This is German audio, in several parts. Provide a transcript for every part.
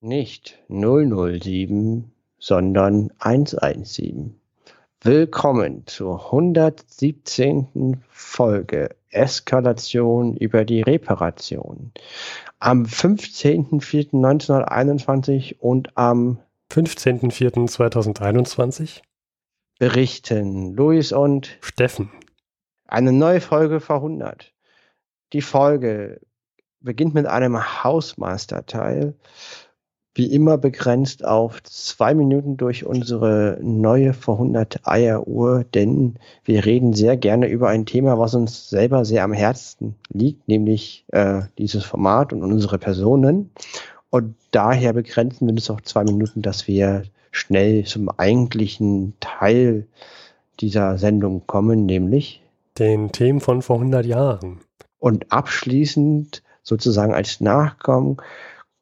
Nicht 007, sondern 117. Willkommen zur 117. Folge Eskalation über die Reparation. Am 15.04.1921 und am 15.04.2021 berichten Luis und Steffen. Eine neue Folge vor 100. Die Folge beginnt mit einem Hausmeisterteil wie immer begrenzt auf zwei Minuten durch unsere neue verhunderte Eieruhr, denn wir reden sehr gerne über ein Thema, was uns selber sehr am Herzen liegt, nämlich äh, dieses Format und unsere Personen. Und daher begrenzen wir uns auf zwei Minuten, dass wir schnell zum eigentlichen Teil dieser Sendung kommen, nämlich den Themen von vor 100 Jahren. Und abschließend sozusagen als Nachkommen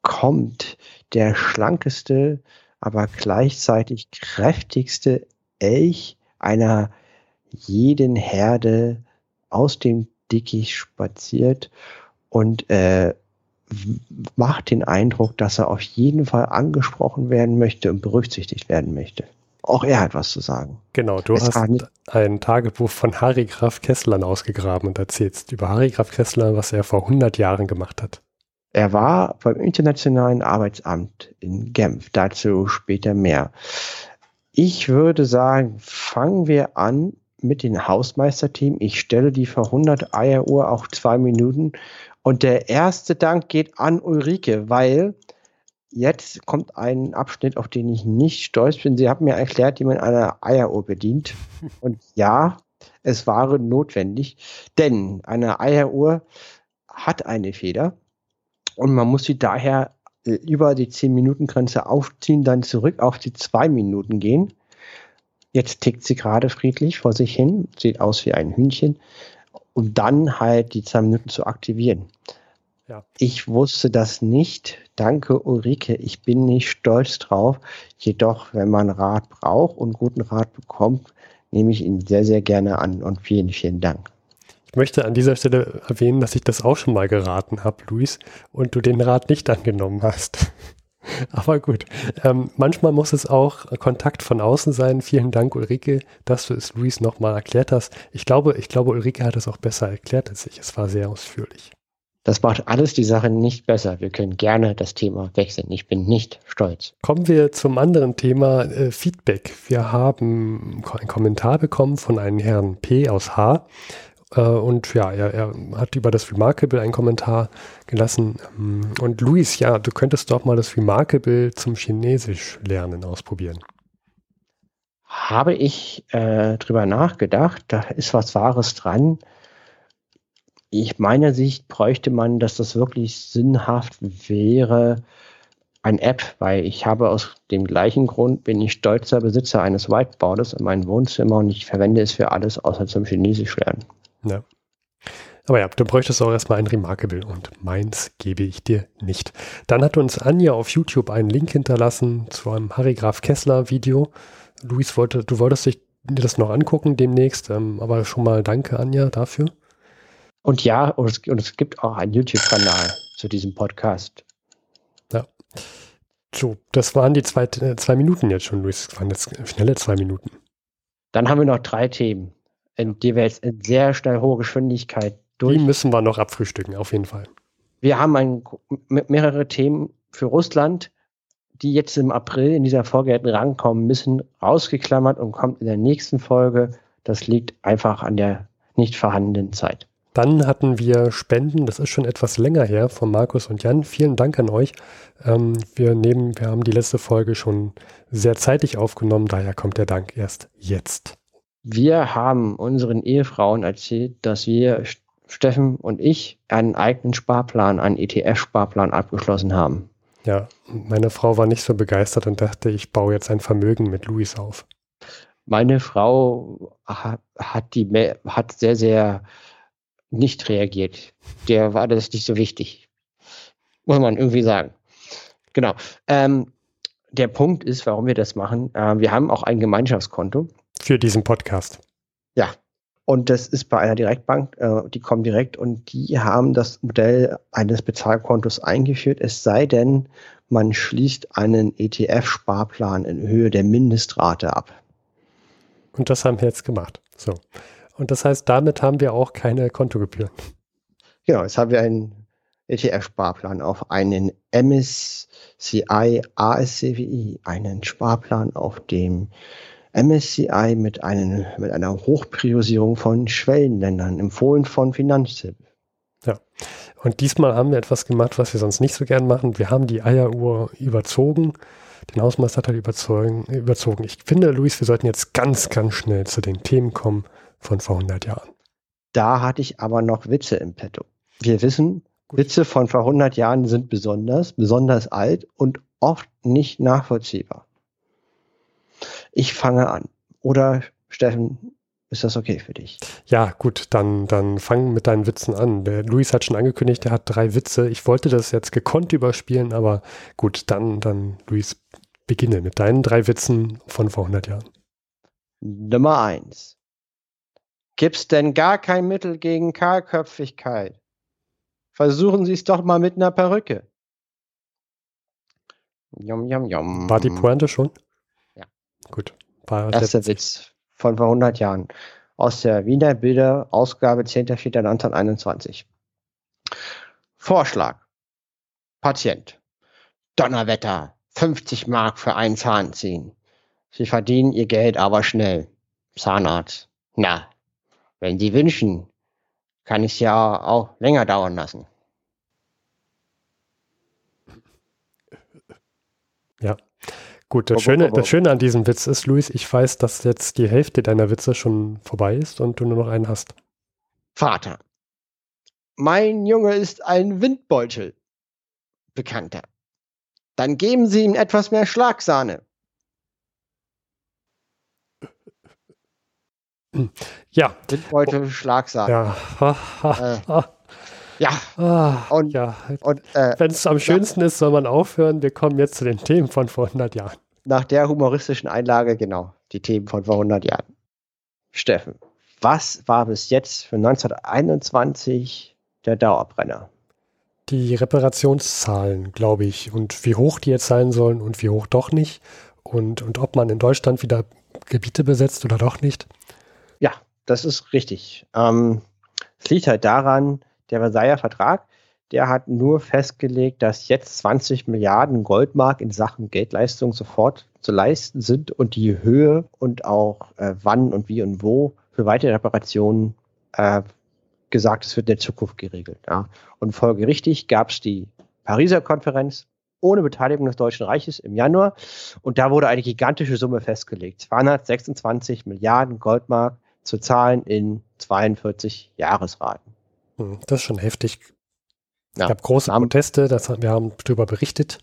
kommt der schlankeste, aber gleichzeitig kräftigste Elch einer jeden Herde aus dem Dickicht spaziert und äh, macht den Eindruck, dass er auf jeden Fall angesprochen werden möchte und berücksichtigt werden möchte. Auch er hat was zu sagen. Genau, du es hast ein Tagebuch von Harry Graf Kessler ausgegraben und erzählst über Harry Graf Kessler, was er vor 100 Jahren gemacht hat. Er war beim Internationalen Arbeitsamt in Genf. Dazu später mehr. Ich würde sagen, fangen wir an mit dem Hausmeisterteam. Ich stelle die für 100 Eieruhr auch zwei Minuten. Und der erste Dank geht an Ulrike, weil jetzt kommt ein Abschnitt, auf den ich nicht stolz bin. Sie haben mir erklärt, wie man eine Eieruhr bedient. Und ja, es war notwendig, denn eine Eieruhr hat eine Feder und man muss sie daher äh, über die 10-Minuten-Grenze aufziehen, dann zurück auf die 2 Minuten gehen. Jetzt tickt sie gerade friedlich vor sich hin, sieht aus wie ein Hühnchen, um dann halt die 2 Minuten zu aktivieren. Ja. Ich wusste das nicht. Danke, Ulrike. Ich bin nicht stolz drauf. Jedoch, wenn man Rat braucht und guten Rat bekommt, nehme ich ihn sehr, sehr gerne an und vielen, vielen Dank. Ich möchte an dieser Stelle erwähnen, dass ich das auch schon mal geraten habe, Luis, und du den Rat nicht angenommen hast. Aber gut, ähm, manchmal muss es auch Kontakt von außen sein. Vielen Dank, Ulrike, dass du es Luis nochmal erklärt hast. Ich glaube, ich glaube, Ulrike hat es auch besser erklärt als ich. Es war sehr ausführlich. Das macht alles die Sache nicht besser. Wir können gerne das Thema wechseln. Ich bin nicht stolz. Kommen wir zum anderen Thema äh, Feedback. Wir haben einen Kommentar bekommen von einem Herrn P aus H. Äh, und ja, er, er, hat über das Remarkable einen Kommentar gelassen. Ähm, und Luis, ja, du könntest doch mal das Remarkable zum Chinesisch lernen ausprobieren. Habe ich äh, drüber nachgedacht, da ist was Wahres dran. Ich meiner Sicht bräuchte man, dass das wirklich sinnhaft wäre, ein App, weil ich habe aus dem gleichen Grund, bin ich stolzer Besitzer eines Whiteboards in meinem Wohnzimmer und ich verwende es für alles außer zum Chinesisch lernen. Ja. Aber ja, du bräuchtest auch erstmal ein Remarkable und meins gebe ich dir nicht. Dann hat uns Anja auf YouTube einen Link hinterlassen zu einem Harry Graf Kessler Video. Luis wollte, du wolltest dich dir das noch angucken demnächst, ähm, aber schon mal danke Anja dafür. Und ja, und es, und es gibt auch einen YouTube-Kanal zu diesem Podcast. Ja. So, das waren die zwei, äh, zwei Minuten jetzt schon, Luis. Das waren jetzt schnelle zwei Minuten. Dann haben wir noch drei Themen in die wir jetzt in sehr schnell hohe Geschwindigkeit durch. Die müssen wir noch abfrühstücken, auf jeden Fall. Wir haben ein, mehrere Themen für Russland, die jetzt im April in dieser Folge hätten rankommen müssen, rausgeklammert und kommt in der nächsten Folge. Das liegt einfach an der nicht vorhandenen Zeit. Dann hatten wir Spenden, das ist schon etwas länger her, von Markus und Jan. Vielen Dank an euch. Ähm, wir, nehmen, wir haben die letzte Folge schon sehr zeitig aufgenommen, daher kommt der Dank erst jetzt. Wir haben unseren Ehefrauen erzählt, dass wir, Steffen und ich, einen eigenen Sparplan, einen ETF-Sparplan abgeschlossen haben. Ja, meine Frau war nicht so begeistert und dachte, ich baue jetzt ein Vermögen mit Luis auf. Meine Frau hat, die, hat sehr, sehr nicht reagiert. Der war das nicht so wichtig. Muss man irgendwie sagen. Genau. Ähm, der Punkt ist, warum wir das machen. Äh, wir haben auch ein Gemeinschaftskonto. Für diesen Podcast. Ja. Und das ist bei einer Direktbank, äh, die kommen direkt und die haben das Modell eines Bezahlkontos eingeführt. Es sei denn, man schließt einen ETF-Sparplan in Höhe der Mindestrate ab. Und das haben wir jetzt gemacht. So. Und das heißt, damit haben wir auch keine Kontogebühren. Genau, jetzt haben wir einen ETF-Sparplan auf einen MSCI ASCWI, einen Sparplan auf dem MSCI mit, einem, mit einer Hochpriorisierung von Schwellenländern, empfohlen von Finanztipp. Ja, und diesmal haben wir etwas gemacht, was wir sonst nicht so gern machen. Wir haben die Eieruhr überzogen, den Hausmeister hat überzogen, überzogen. Ich finde, Luis, wir sollten jetzt ganz, ganz schnell zu den Themen kommen von vor 100 Jahren. Da hatte ich aber noch Witze im Petto. Wir wissen, Gut. Witze von vor 100 Jahren sind besonders, besonders alt und oft nicht nachvollziehbar. Ich fange an. Oder Steffen, ist das okay für dich? Ja, gut, dann, dann fang mit deinen Witzen an. Der Luis hat schon angekündigt, er hat drei Witze. Ich wollte das jetzt gekonnt überspielen, aber gut, dann, dann, Luis, beginne mit deinen drei Witzen von vor 100 Jahren. Nummer eins. Gibt's denn gar kein Mittel gegen Kahlköpfigkeit? Versuchen Sie es doch mal mit einer Perücke. Yum, yum, yum. War die Pointe schon? Gut. War Erster Witz von vor 100 Jahren. Aus der Wiener Bilder, Ausgabe 10.04.1921. Vorschlag. Patient. Donnerwetter. 50 Mark für einen Zahn ziehen. Sie verdienen Ihr Geld aber schnell. Zahnarzt. Na, wenn Sie wünschen, kann ich es ja auch länger dauern lassen. Ja. Gut, das Schöne, das Schöne an diesem Witz ist, Luis, ich weiß, dass jetzt die Hälfte deiner Witze schon vorbei ist und du nur noch einen hast. Vater. Mein Junge ist ein Windbeutel. Bekannter. Dann geben Sie ihm etwas mehr Schlagsahne. Ja. Windbeutel, oh. Schlagsahne. Ja. äh, ja. Ah, und, ja. und äh, wenn es am schönsten ja. ist, soll man aufhören. Wir kommen jetzt zu den Themen von vor 100 Jahren. Nach der humoristischen Einlage, genau, die Themen von vor 100 Jahren. Steffen, was war bis jetzt für 1921 der Dauerbrenner? Die Reparationszahlen, glaube ich, und wie hoch die jetzt sein sollen und wie hoch doch nicht. Und, und ob man in Deutschland wieder Gebiete besetzt oder doch nicht. Ja, das ist richtig. Ähm, es liegt halt daran, der Versailler Vertrag, der hat nur festgelegt, dass jetzt 20 Milliarden Goldmark in Sachen Geldleistung sofort zu leisten sind und die Höhe und auch äh, wann und wie und wo für weitere Reparationen äh, gesagt, es wird in der Zukunft geregelt. Ja. Und folgerichtig gab es die Pariser Konferenz ohne Beteiligung des Deutschen Reiches im Januar und da wurde eine gigantische Summe festgelegt. 226 Milliarden Goldmark zu zahlen in 42 Jahresraten. Hm, das ist schon heftig. Ja. Es gab große Proteste, das, wir haben darüber berichtet.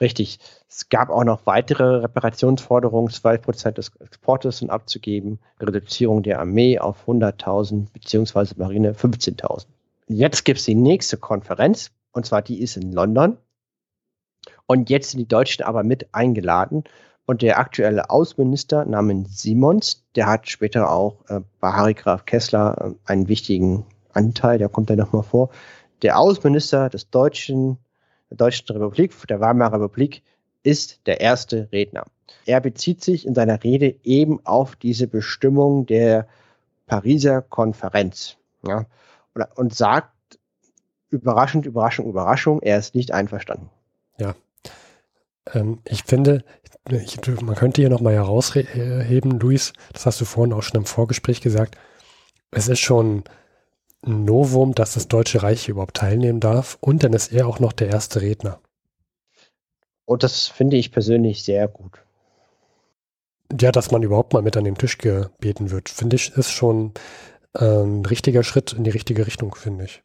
Richtig. Es gab auch noch weitere Reparationsforderungen, 12 Prozent des Exportes sind abzugeben, Reduzierung der Armee auf 100.000 beziehungsweise Marine 15.000. Jetzt gibt es die nächste Konferenz und zwar die ist in London. Und jetzt sind die Deutschen aber mit eingeladen und der aktuelle Außenminister namens Simons, der hat später auch äh, bei Harry Graf Kessler äh, einen wichtigen Anteil, der kommt da nochmal vor. Der Außenminister des Deutschen, der Deutschen Republik, der Weimarer Republik, ist der erste Redner. Er bezieht sich in seiner Rede eben auf diese Bestimmung der Pariser Konferenz ja, und sagt, überraschend, Überraschung, Überraschung, er ist nicht einverstanden. Ja. Ähm, ich finde, ich, man könnte hier nochmal herausheben, Luis, das hast du vorhin auch schon im Vorgespräch gesagt, es ist schon ein Novum, dass das Deutsche Reich überhaupt teilnehmen darf und dann ist er auch noch der erste Redner. Und das finde ich persönlich sehr gut. Ja, dass man überhaupt mal mit an den Tisch gebeten wird, finde ich, ist schon äh, ein richtiger Schritt in die richtige Richtung, finde ich.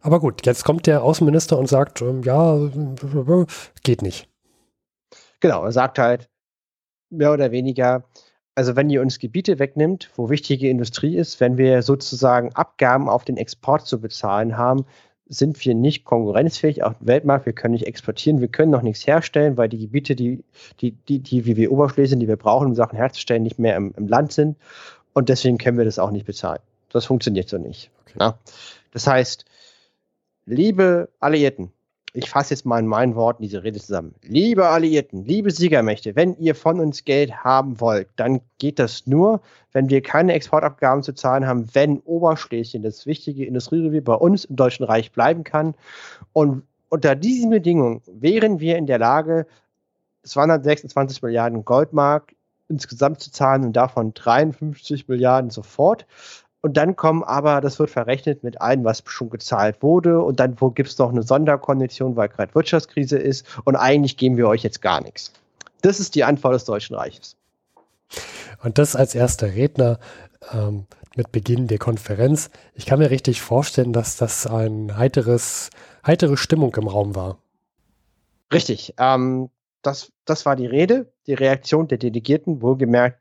Aber gut, jetzt kommt der Außenminister und sagt, ähm, ja, geht nicht. Genau, er sagt halt, mehr oder weniger, also wenn ihr uns Gebiete wegnimmt, wo wichtige Industrie ist, wenn wir sozusagen Abgaben auf den Export zu bezahlen haben, sind wir nicht konkurrenzfähig auf dem Weltmarkt, wir können nicht exportieren, wir können noch nichts herstellen, weil die Gebiete, die, die, die, die wie wir Oberschlesien, die wir brauchen, um Sachen herzustellen, nicht mehr im, im, Land sind. Und deswegen können wir das auch nicht bezahlen. Das funktioniert so nicht. Okay. Das heißt, liebe Alliierten, ich fasse jetzt mal in meinen Worten diese Rede zusammen. Liebe Alliierten, liebe Siegermächte, wenn ihr von uns Geld haben wollt, dann geht das nur, wenn wir keine Exportabgaben zu zahlen haben, wenn Oberschlesien, das wichtige Industrierevier, bei uns im Deutschen Reich bleiben kann. Und unter diesen Bedingungen wären wir in der Lage, 226 Milliarden Goldmark insgesamt zu zahlen und davon 53 Milliarden sofort. Und dann kommen aber, das wird verrechnet mit allem, was schon gezahlt wurde. Und dann gibt es noch eine Sonderkondition, weil gerade Wirtschaftskrise ist. Und eigentlich geben wir euch jetzt gar nichts. Das ist die Antwort des Deutschen Reiches. Und das als erster Redner ähm, mit Beginn der Konferenz. Ich kann mir richtig vorstellen, dass das ein heiteres, heitere Stimmung im Raum war. Richtig. Ähm, das, das war die Rede. Die Reaktion der Delegierten, wohlgemerkt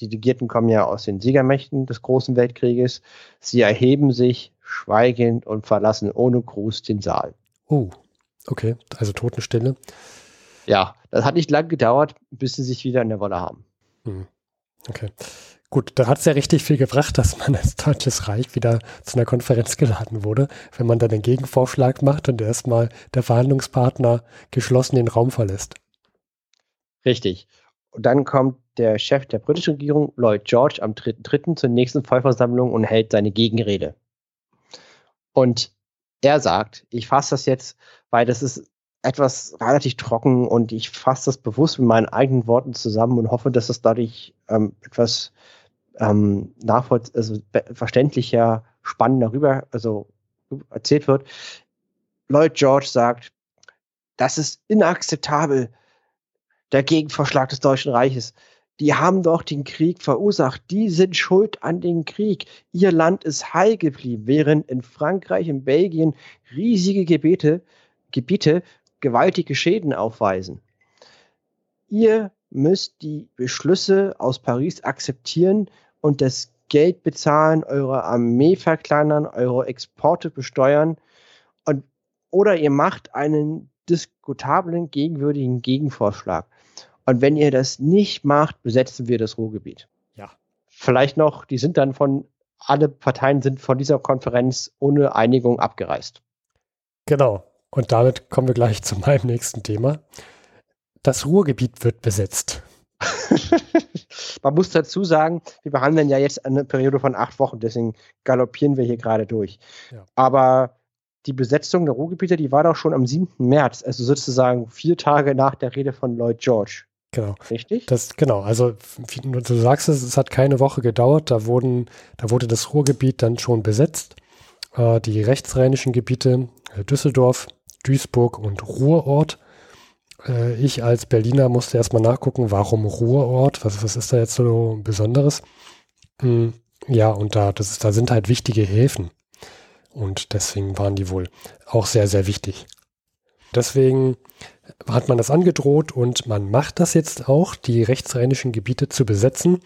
die Delegierten kommen ja aus den Siegermächten des Großen Weltkrieges. Sie erheben sich schweigend und verlassen ohne Gruß den Saal. Oh, okay, also Totenstille. Ja, das hat nicht lang gedauert, bis sie sich wieder in der Wolle haben. Hm. Okay. Gut, da hat es ja richtig viel gebracht, dass man als Deutsches Reich wieder zu einer Konferenz geladen wurde, wenn man dann den Gegenvorschlag macht und erstmal der Verhandlungspartner geschlossen den Raum verlässt. Richtig. Und dann kommt der Chef der britischen Regierung, Lloyd George, am 3.3. zur nächsten Vollversammlung und hält seine Gegenrede. Und er sagt, ich fasse das jetzt, weil das ist etwas relativ trocken und ich fasse das bewusst mit meinen eigenen Worten zusammen und hoffe, dass das dadurch ähm, etwas ähm, nachvollziehbar, also verständlicher, spannender rüber, also erzählt wird. Lloyd George sagt, das ist inakzeptabel, der Gegenvorschlag des Deutschen Reiches. Die haben doch den Krieg verursacht. Die sind schuld an den Krieg. Ihr Land ist heil geblieben, während in Frankreich und Belgien riesige Gebiete, Gebiete gewaltige Schäden aufweisen. Ihr müsst die Beschlüsse aus Paris akzeptieren und das Geld bezahlen, eure Armee verkleinern, eure Exporte besteuern und, oder ihr macht einen diskutablen, gegenwürdigen Gegenvorschlag. Und wenn ihr das nicht macht, besetzen wir das Ruhrgebiet. Ja. Vielleicht noch, die sind dann von, alle Parteien sind von dieser Konferenz ohne Einigung abgereist. Genau. Und damit kommen wir gleich zu meinem nächsten Thema. Das Ruhrgebiet wird besetzt. Man muss dazu sagen, wir behandeln ja jetzt eine Periode von acht Wochen, deswegen galoppieren wir hier gerade durch. Ja. Aber die Besetzung der Ruhrgebiete, die war doch schon am 7. März, also sozusagen vier Tage nach der Rede von Lloyd George. Genau. Richtig? Das, genau, also du sagst es, es hat keine Woche gedauert, da wurden, da wurde das Ruhrgebiet dann schon besetzt. Äh, die rechtsrheinischen Gebiete, äh, Düsseldorf, Duisburg und Ruhrort. Äh, ich als Berliner musste erstmal nachgucken, warum Ruhrort, was, was ist da jetzt so Besonderes? Hm, ja, und da, das ist, da sind halt wichtige Häfen. Und deswegen waren die wohl auch sehr, sehr wichtig. Deswegen hat man das angedroht und man macht das jetzt auch, die rechtsrheinischen Gebiete zu besetzen.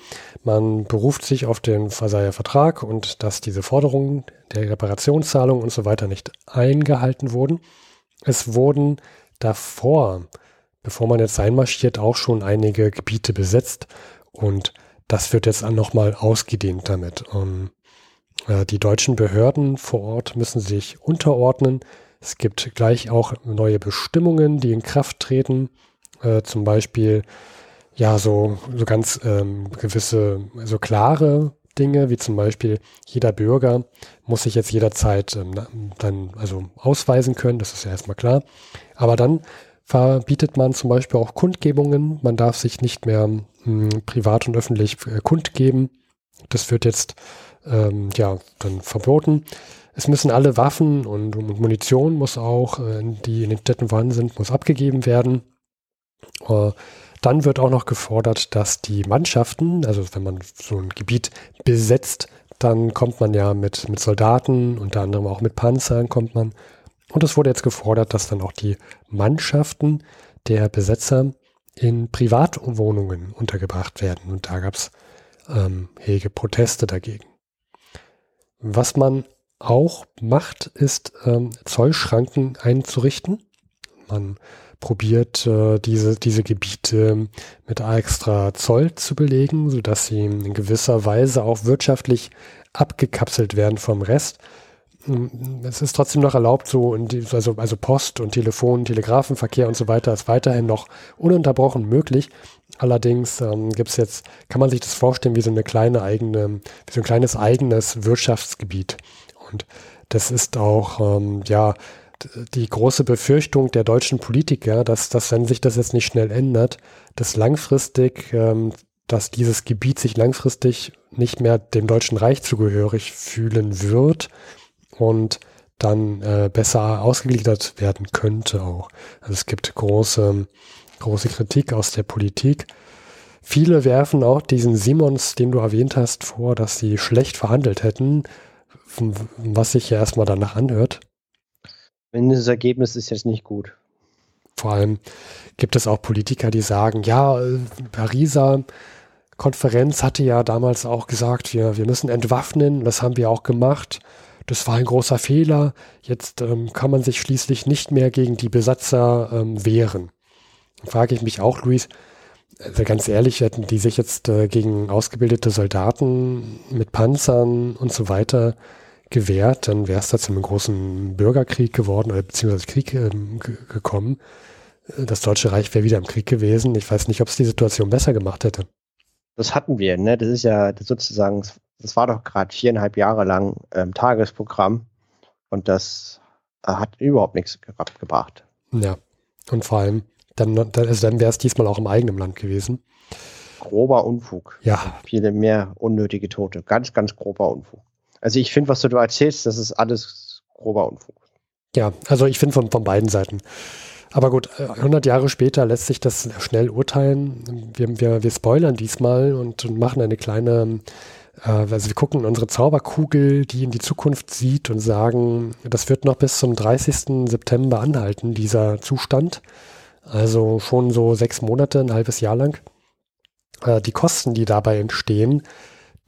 Man beruft sich auf den Versailler Vertrag und dass diese Forderungen der Reparationszahlung und so weiter nicht eingehalten wurden. Es wurden davor, bevor man jetzt einmarschiert, auch schon einige Gebiete besetzt und das wird jetzt nochmal ausgedehnt damit. Ähm, äh, die deutschen Behörden vor Ort müssen sich unterordnen es gibt gleich auch neue Bestimmungen, die in Kraft treten. Äh, zum Beispiel ja so, so ganz ähm, gewisse, so klare Dinge, wie zum Beispiel jeder Bürger muss sich jetzt jederzeit ähm, dann also ausweisen können, das ist ja erstmal klar. Aber dann verbietet man zum Beispiel auch Kundgebungen. Man darf sich nicht mehr mh, hm, privat und öffentlich äh, kundgeben. Das wird jetzt ähm, ja dann verboten. Es müssen alle Waffen und, und Munition muss auch, äh, die in den Städten vorhanden sind, muss abgegeben werden. Äh, dann wird auch noch gefordert, dass die Mannschaften, also wenn man so ein Gebiet besetzt, dann kommt man ja mit, mit Soldaten, unter anderem auch mit Panzern kommt man. Und es wurde jetzt gefordert, dass dann auch die Mannschaften der Besetzer in Privatwohnungen untergebracht werden. Und da gab es ähm, hege Proteste dagegen. Was man auch macht, ist ähm, Zollschranken einzurichten. Man probiert äh, diese, diese Gebiete mit extra Zoll zu belegen, sodass sie in gewisser Weise auch wirtschaftlich abgekapselt werden vom Rest. hm, es ist trotzdem noch erlaubt, so, also, also Post und Telefon, Telegrafenverkehr und so weiter ist weiterhin noch ununterbrochen möglich. Allerdings ähm, gibt es jetzt, kann man sich das vorstellen, wie so eine kleine eigene, wie so ein kleines eigenes Wirtschaftsgebiet. Und das ist auch, ähm, ja, die große Befürchtung der deutschen Politiker, dass, dass wenn sich das jetzt nicht schnell ändert, dass langfristig, ähm, dass dieses Gebiet sich langfristig nicht mehr dem Deutschen Reich zugehörig fühlen wird und dann äh, besser ausgegliedert werden könnte auch. Also es gibt große, große Kritik aus der Politik. Viele werfen auch diesen Simons, den du erwähnt hast, vor, dass sie schlecht verhandelt hätten, was sich ja erstmal danach anhört. Das Ergebnis ist jetzt nicht gut. Vor allem gibt es auch Politiker, die sagen, ja, äh, Pariser Konferenz hatte ja damals auch gesagt, wir, wir müssen entwaffnen, das haben wir auch gemacht. Das war ein großer Fehler. Jetzt ähm, kann man sich schließlich nicht mehr gegen die Besatzer ähm, wehren. Frage ich mich auch, Luis, also ganz ehrlich, hätten die sich jetzt äh, gegen ausgebildete Soldaten mit Panzern und so weiter gewehrt, dann wäre es da zu einem großen Bürgerkrieg geworden oder beziehungsweise Krieg ähm, gekommen. Das Deutsche Reich wäre wieder im Krieg gewesen. Ich weiß nicht, ob es die Situation besser gemacht hätte. Das hatten wir, ne? Das ist ja sozusagen, das war doch gerade viereinhalb Jahre lang ähm, Tagesprogramm und das äh, hat überhaupt nichts ge gebracht. Ja, und vor allem, dann, also dann wäre es diesmal auch im eigenen Land gewesen. Grober Unfug. Ja. Viele mehr unnötige Tote. Ganz, ganz grober Unfug. Also ich finde, was du da erzählst, das ist alles grober Unfug. Ja, also ich finde von, von beiden Seiten. Aber gut, 100 äh, Jahre später lässt sich das schnell urteilen. Wir, wir, wir spoilern diesmal und machen eine kleine, äh, also wir gucken unsere Zauberkugel, die in die Zukunft sieht und sagen, das wird noch bis zum 30. September anhalten, dieser Zustand. Also schon so sechs Monate, ein halbes Jahr lang. Äh, die Kosten, die dabei entstehen,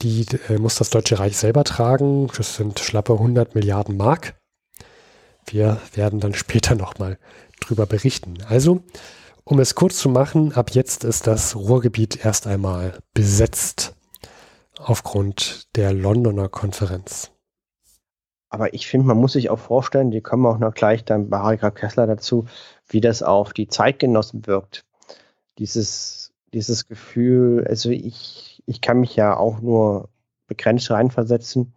die äh, muss das Deutsche Reich selber tragen. Das sind schlappe 100 Milliarden Mark. Wir werden dann später nochmal drüber berichten. Also, um es kurz zu machen, ab jetzt ist das Ruhrgebiet erst einmal besetzt aufgrund der Londoner Konferenz. Aber ich finde, man muss sich auch vorstellen, die kommen auch noch gleich dann bei Harika Kessler dazu, wie das auf die Zeitgenossen wirkt. Dieses, dieses Gefühl, also ich ich kann mich ja auch nur begrenzt reinversetzen.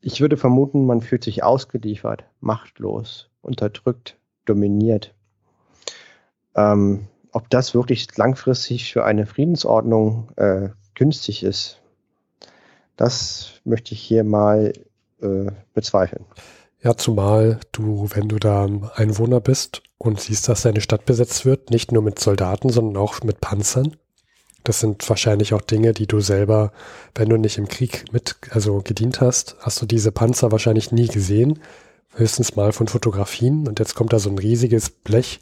Ich würde vermuten, man fühlt sich ausgeliefert, machtlos, unterdrückt, dominiert. Ähm, ob das wirklich langfristig für eine Friedensordnung äh, günstig ist, das möchte ich hier mal äh, bezweifeln. Ja, zumal du, wenn du da Einwohner bist und siehst, dass deine Stadt besetzt wird, nicht nur mit Soldaten, sondern auch mit Panzern, das sind wahrscheinlich auch Dinge, die du selber, wenn du nicht im Krieg mit, also gedient hast, hast du diese Panzer wahrscheinlich nie gesehen. Höchstens mal von Fotografien. Und jetzt kommt da so ein riesiges Blech,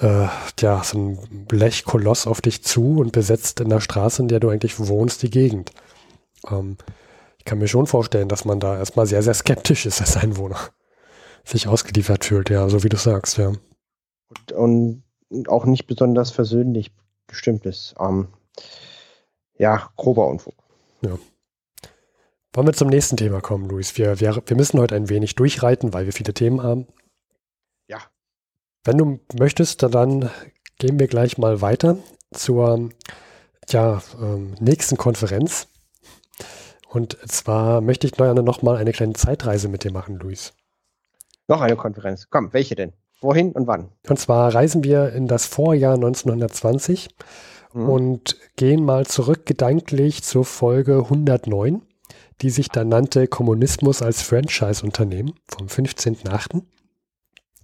äh, ja, so ein Blechkoloss auf dich zu und besetzt in der Straße, in der du eigentlich wohnst, die Gegend. Ähm, ich kann mir schon vorstellen, dass man da erstmal sehr, sehr skeptisch ist als Einwohner. Sich ausgeliefert fühlt, ja, so wie du sagst, ja. Und, und auch nicht besonders versöhnlich bestimmt ist. Ähm, ja, grober Unfug. Ja. Wollen wir zum nächsten Thema kommen, Luis? Wir, wir, wir müssen heute ein wenig durchreiten, weil wir viele Themen haben. Ja. Wenn du möchtest, dann gehen wir gleich mal weiter zur ja, ähm, nächsten Konferenz. Und zwar möchte ich noch mal eine kleine Zeitreise mit dir machen, Luis. Noch eine Konferenz. Komm, welche denn? Wohin und wann? Und zwar reisen wir in das Vorjahr 1920 mhm. und gehen mal zurück gedanklich zur Folge 109, die sich dann nannte Kommunismus als Franchise-Unternehmen vom 15.8.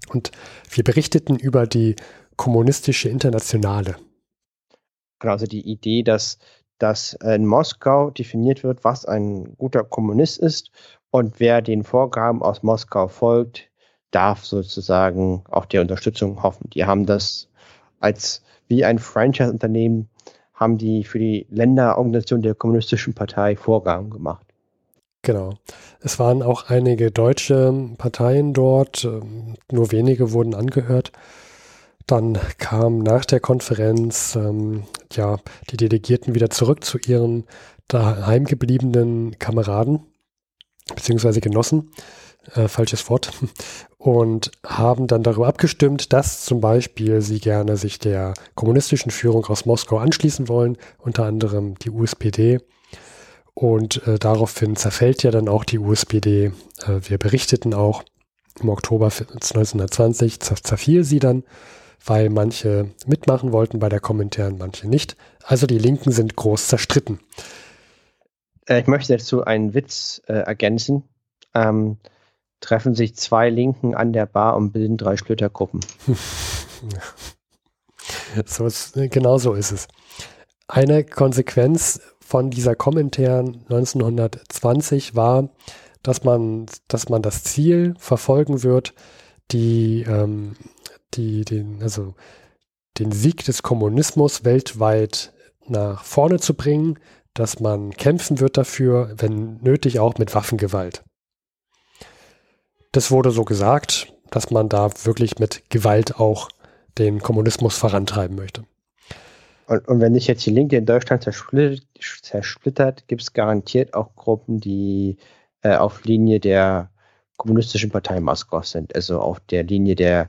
Und wir berichteten über die kommunistische Internationale. Genau, also die Idee, dass, dass in Moskau definiert wird, was ein guter Kommunist ist und wer den Vorgaben aus Moskau folgt, darf sozusagen auch der Unterstützung hoffen. Die haben das als wie ein Franchise-Unternehmen haben die für die Länderorganisation der Kommunistischen Partei Vorgaben gemacht. Genau. Es waren auch einige deutsche Parteien dort, ähm, nur wenige wurden angehört. Dann kam nach der Konferenz ähm, ja die Delegierten wieder zurück zu ihren daheim gebliebenen Kameraden beziehungsweise genossen, äh, falsches Wort, und haben dann darüber abgestimmt, dass zum Beispiel sie gerne sich der kommunistischen Führung aus Moskau anschließen wollen, unter anderem die USPD. Und äh, daraufhin zerfällt ja dann auch die USPD. Äh, wir berichteten auch im Oktober 1920 zerfiel sie dann, weil manche mitmachen wollten bei der Kommentaren, manche nicht. Also die Linken sind groß zerstritten. Äh, ich möchte dazu einen Witz äh, ergänzen. Ähm, treffen sich zwei Linken an der Bar und bilden drei Splittergruppen. so ist, genau so ist es. Eine Konsequenz von dieser Kommentar 1920 war, dass man, dass man das Ziel verfolgen wird, die, ähm, die, den, also den Sieg des Kommunismus weltweit nach vorne zu bringen, dass man kämpfen wird dafür, wenn nötig auch mit Waffengewalt. Das wurde so gesagt, dass man da wirklich mit Gewalt auch den Kommunismus vorantreiben möchte. Und, und wenn sich jetzt die Linke in Deutschland zersplittert, zersplittert gibt es garantiert auch Gruppen, die äh, auf Linie der kommunistischen Partei Moskaus sind, also auf der Linie der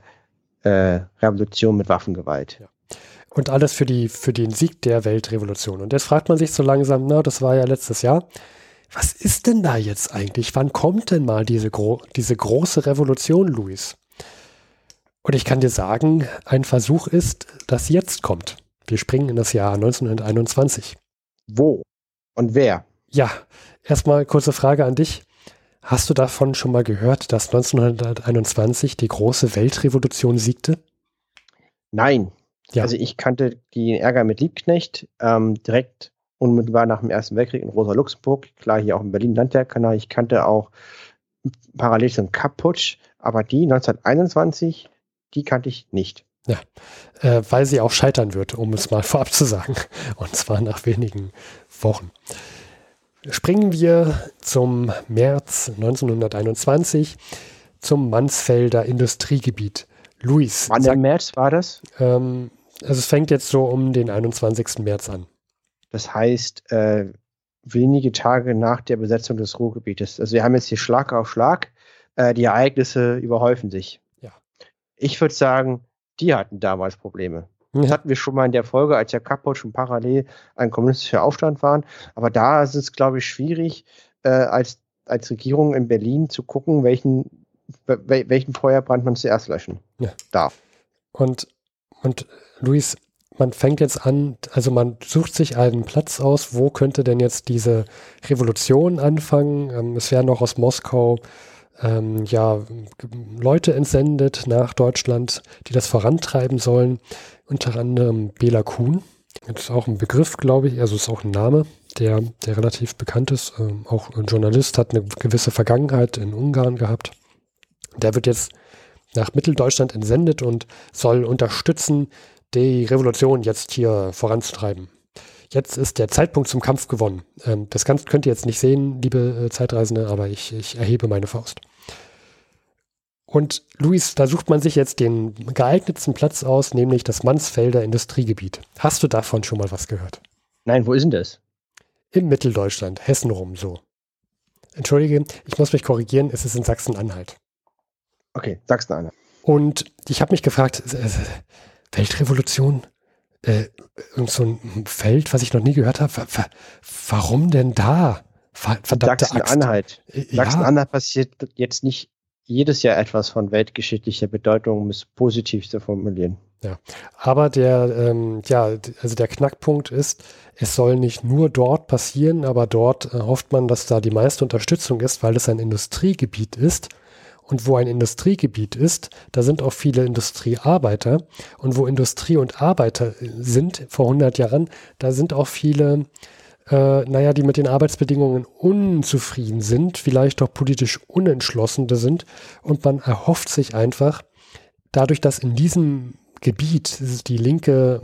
äh, Revolution mit Waffengewalt. Ja. Und alles für, die, für den Sieg der Weltrevolution. Und jetzt fragt man sich so langsam, na, das war ja letztes Jahr, was ist denn da jetzt eigentlich? Wann kommt denn mal diese, gro diese große Revolution, Luis? Und ich kann dir sagen, ein Versuch ist, dass jetzt kommt. Wir springen in das Jahr 1921. Wo und wer? Ja, erstmal kurze Frage an dich. Hast du davon schon mal gehört, dass 1921 die große Weltrevolution siegte? Nein. Ja. Also ich kannte den Ärger mit Liebknecht ähm, direkt unmittelbar nach dem Ersten Weltkrieg in Rosa Luxemburg, klar hier auch in Berlin Landwehrkanal. Ich kannte auch parallel zum Kapputsch, aber die 1921, die kannte ich nicht. Ja, äh, weil sie auch scheitern wird, um es mal vorab zu sagen. Und zwar nach wenigen Wochen. Springen wir zum März 1921 zum Mansfelder Industriegebiet. Luis. Wann im März war das? Ähm, also es fängt jetzt so um den 21. März an. Das heißt, äh, wenige Tage nach der Besetzung des Ruhrgebietes. Also wir haben jetzt hier Schlag auf Schlag. Äh, die Ereignisse überhäufen sich. Ja. Ich würde sagen, die hatten damals Probleme. Das hatten wir schon mal in der Folge, als der Kapput schon parallel ein kommunistischer Aufstand waren. Aber da ist es, glaube ich, schwierig, äh, als, als Regierung in Berlin zu gucken, welchen, welchen Feuerbrand man zuerst löschen ja. darf. Und, und Luis, man fängt jetzt an, also man sucht sich einen Platz aus, wo könnte denn jetzt diese Revolution anfangen? Ähm, es werden noch aus Moskau ähm, ja, Leute entsendet nach Deutschland, die das vorantreiben sollen. Unter anderem Bela Kuhn. Das ist auch ein Begriff, glaube ich, also ist auch ein Name, der, der relativ bekannt ist. Ähm, auch ein Journalist hat eine gewisse Vergangenheit in Ungarn gehabt. Der wird jetzt nach Mitteldeutschland entsendet und soll unterstützen, die Revolution jetzt hier voranzutreiben. Jetzt ist der Zeitpunkt zum Kampf gewonnen. Ähm, das könnt ihr jetzt nicht sehen, liebe äh, Zeitreisende, aber ich, ich erhebe meine Faust. Und Luis, da sucht man sich jetzt den geeignetsten Platz aus, nämlich das Mansfelder Industriegebiet. Hast du davon schon mal was gehört? Nein, wo ist denn das? In Mitteldeutschland, Hessen rum so. Entschuldige, ich muss mich korrigieren, es ist in Sachsen-Anhalt. Okay, Sachsen-Anhalt. Und ich habe mich gefragt, äh, Weltrevolution? Äh, irgend so ein Feld, was ich noch nie gehört habe. Warum denn da? Verdammte Sachsen-Anhalt. Äh, Sachsen-Anhalt passiert jetzt nicht jedes Jahr etwas von weltgeschichtlicher Bedeutung, um es positiv zu formulieren. Ja, aber der, ähm, ja, also der Knackpunkt ist, es soll nicht nur dort passieren, aber dort äh, hofft man, dass da die meiste Unterstützung ist, weil es ein Industriegebiet ist. Und wo ein Industriegebiet ist, da sind auch viele Industriearbeiter. Und wo Industrie und Arbeiter sind vor 100 Jahren, da sind auch viele äh, naja, die mit den Arbeitsbedingungen unzufrieden sind, vielleicht auch politisch unentschlossene sind. Und man erhofft sich einfach, dadurch, dass in diesem Gebiet die linke,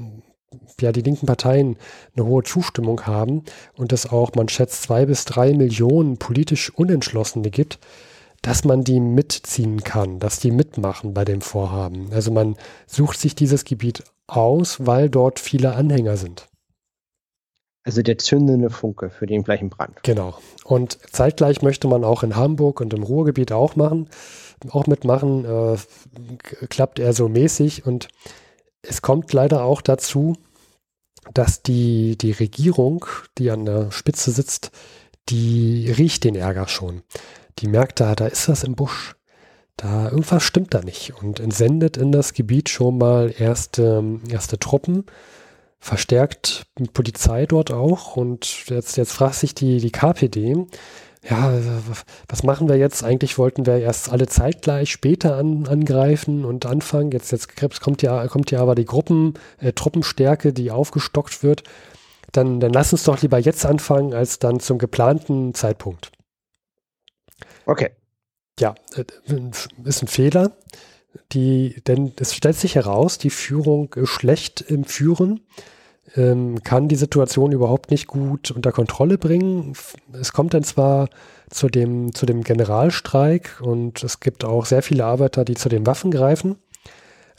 ja, die linken Parteien eine hohe Zustimmung haben und es auch, man schätzt, zwei bis drei Millionen politisch Unentschlossene gibt, dass man die mitziehen kann, dass die mitmachen bei dem Vorhaben. Also man sucht sich dieses Gebiet aus, weil dort viele Anhänger sind. Also der zündende Funke für den gleichen Brand. Genau. Und zeitgleich möchte man auch in Hamburg und im Ruhrgebiet auch machen, auch mitmachen. Äh, klappt eher so mäßig. Und es kommt leider auch dazu, dass die, die Regierung, die an der Spitze sitzt, die riecht den Ärger schon. Die merkt da, da ist was im Busch. Da irgendwas stimmt da nicht und entsendet in das Gebiet schon mal erste, erste Truppen, verstärkt Polizei dort auch und jetzt, jetzt fragt sich die, die KPD, ja, was machen wir jetzt? Eigentlich wollten wir erst alle zeitgleich später an, angreifen und anfangen. Jetzt, jetzt kommt ja, kommt ja aber die Gruppen, äh, Truppenstärke, die aufgestockt wird. Dann, dann lass uns doch lieber jetzt anfangen, als dann zum geplanten Zeitpunkt. Okay. Ja, äh, ist ein Fehler. Die, denn es stellt sich heraus, die Führung ist schlecht im Führen ähm, kann die Situation überhaupt nicht gut unter Kontrolle bringen. Es kommt dann zwar zu dem, zu dem Generalstreik und es gibt auch sehr viele Arbeiter, die zu den Waffen greifen.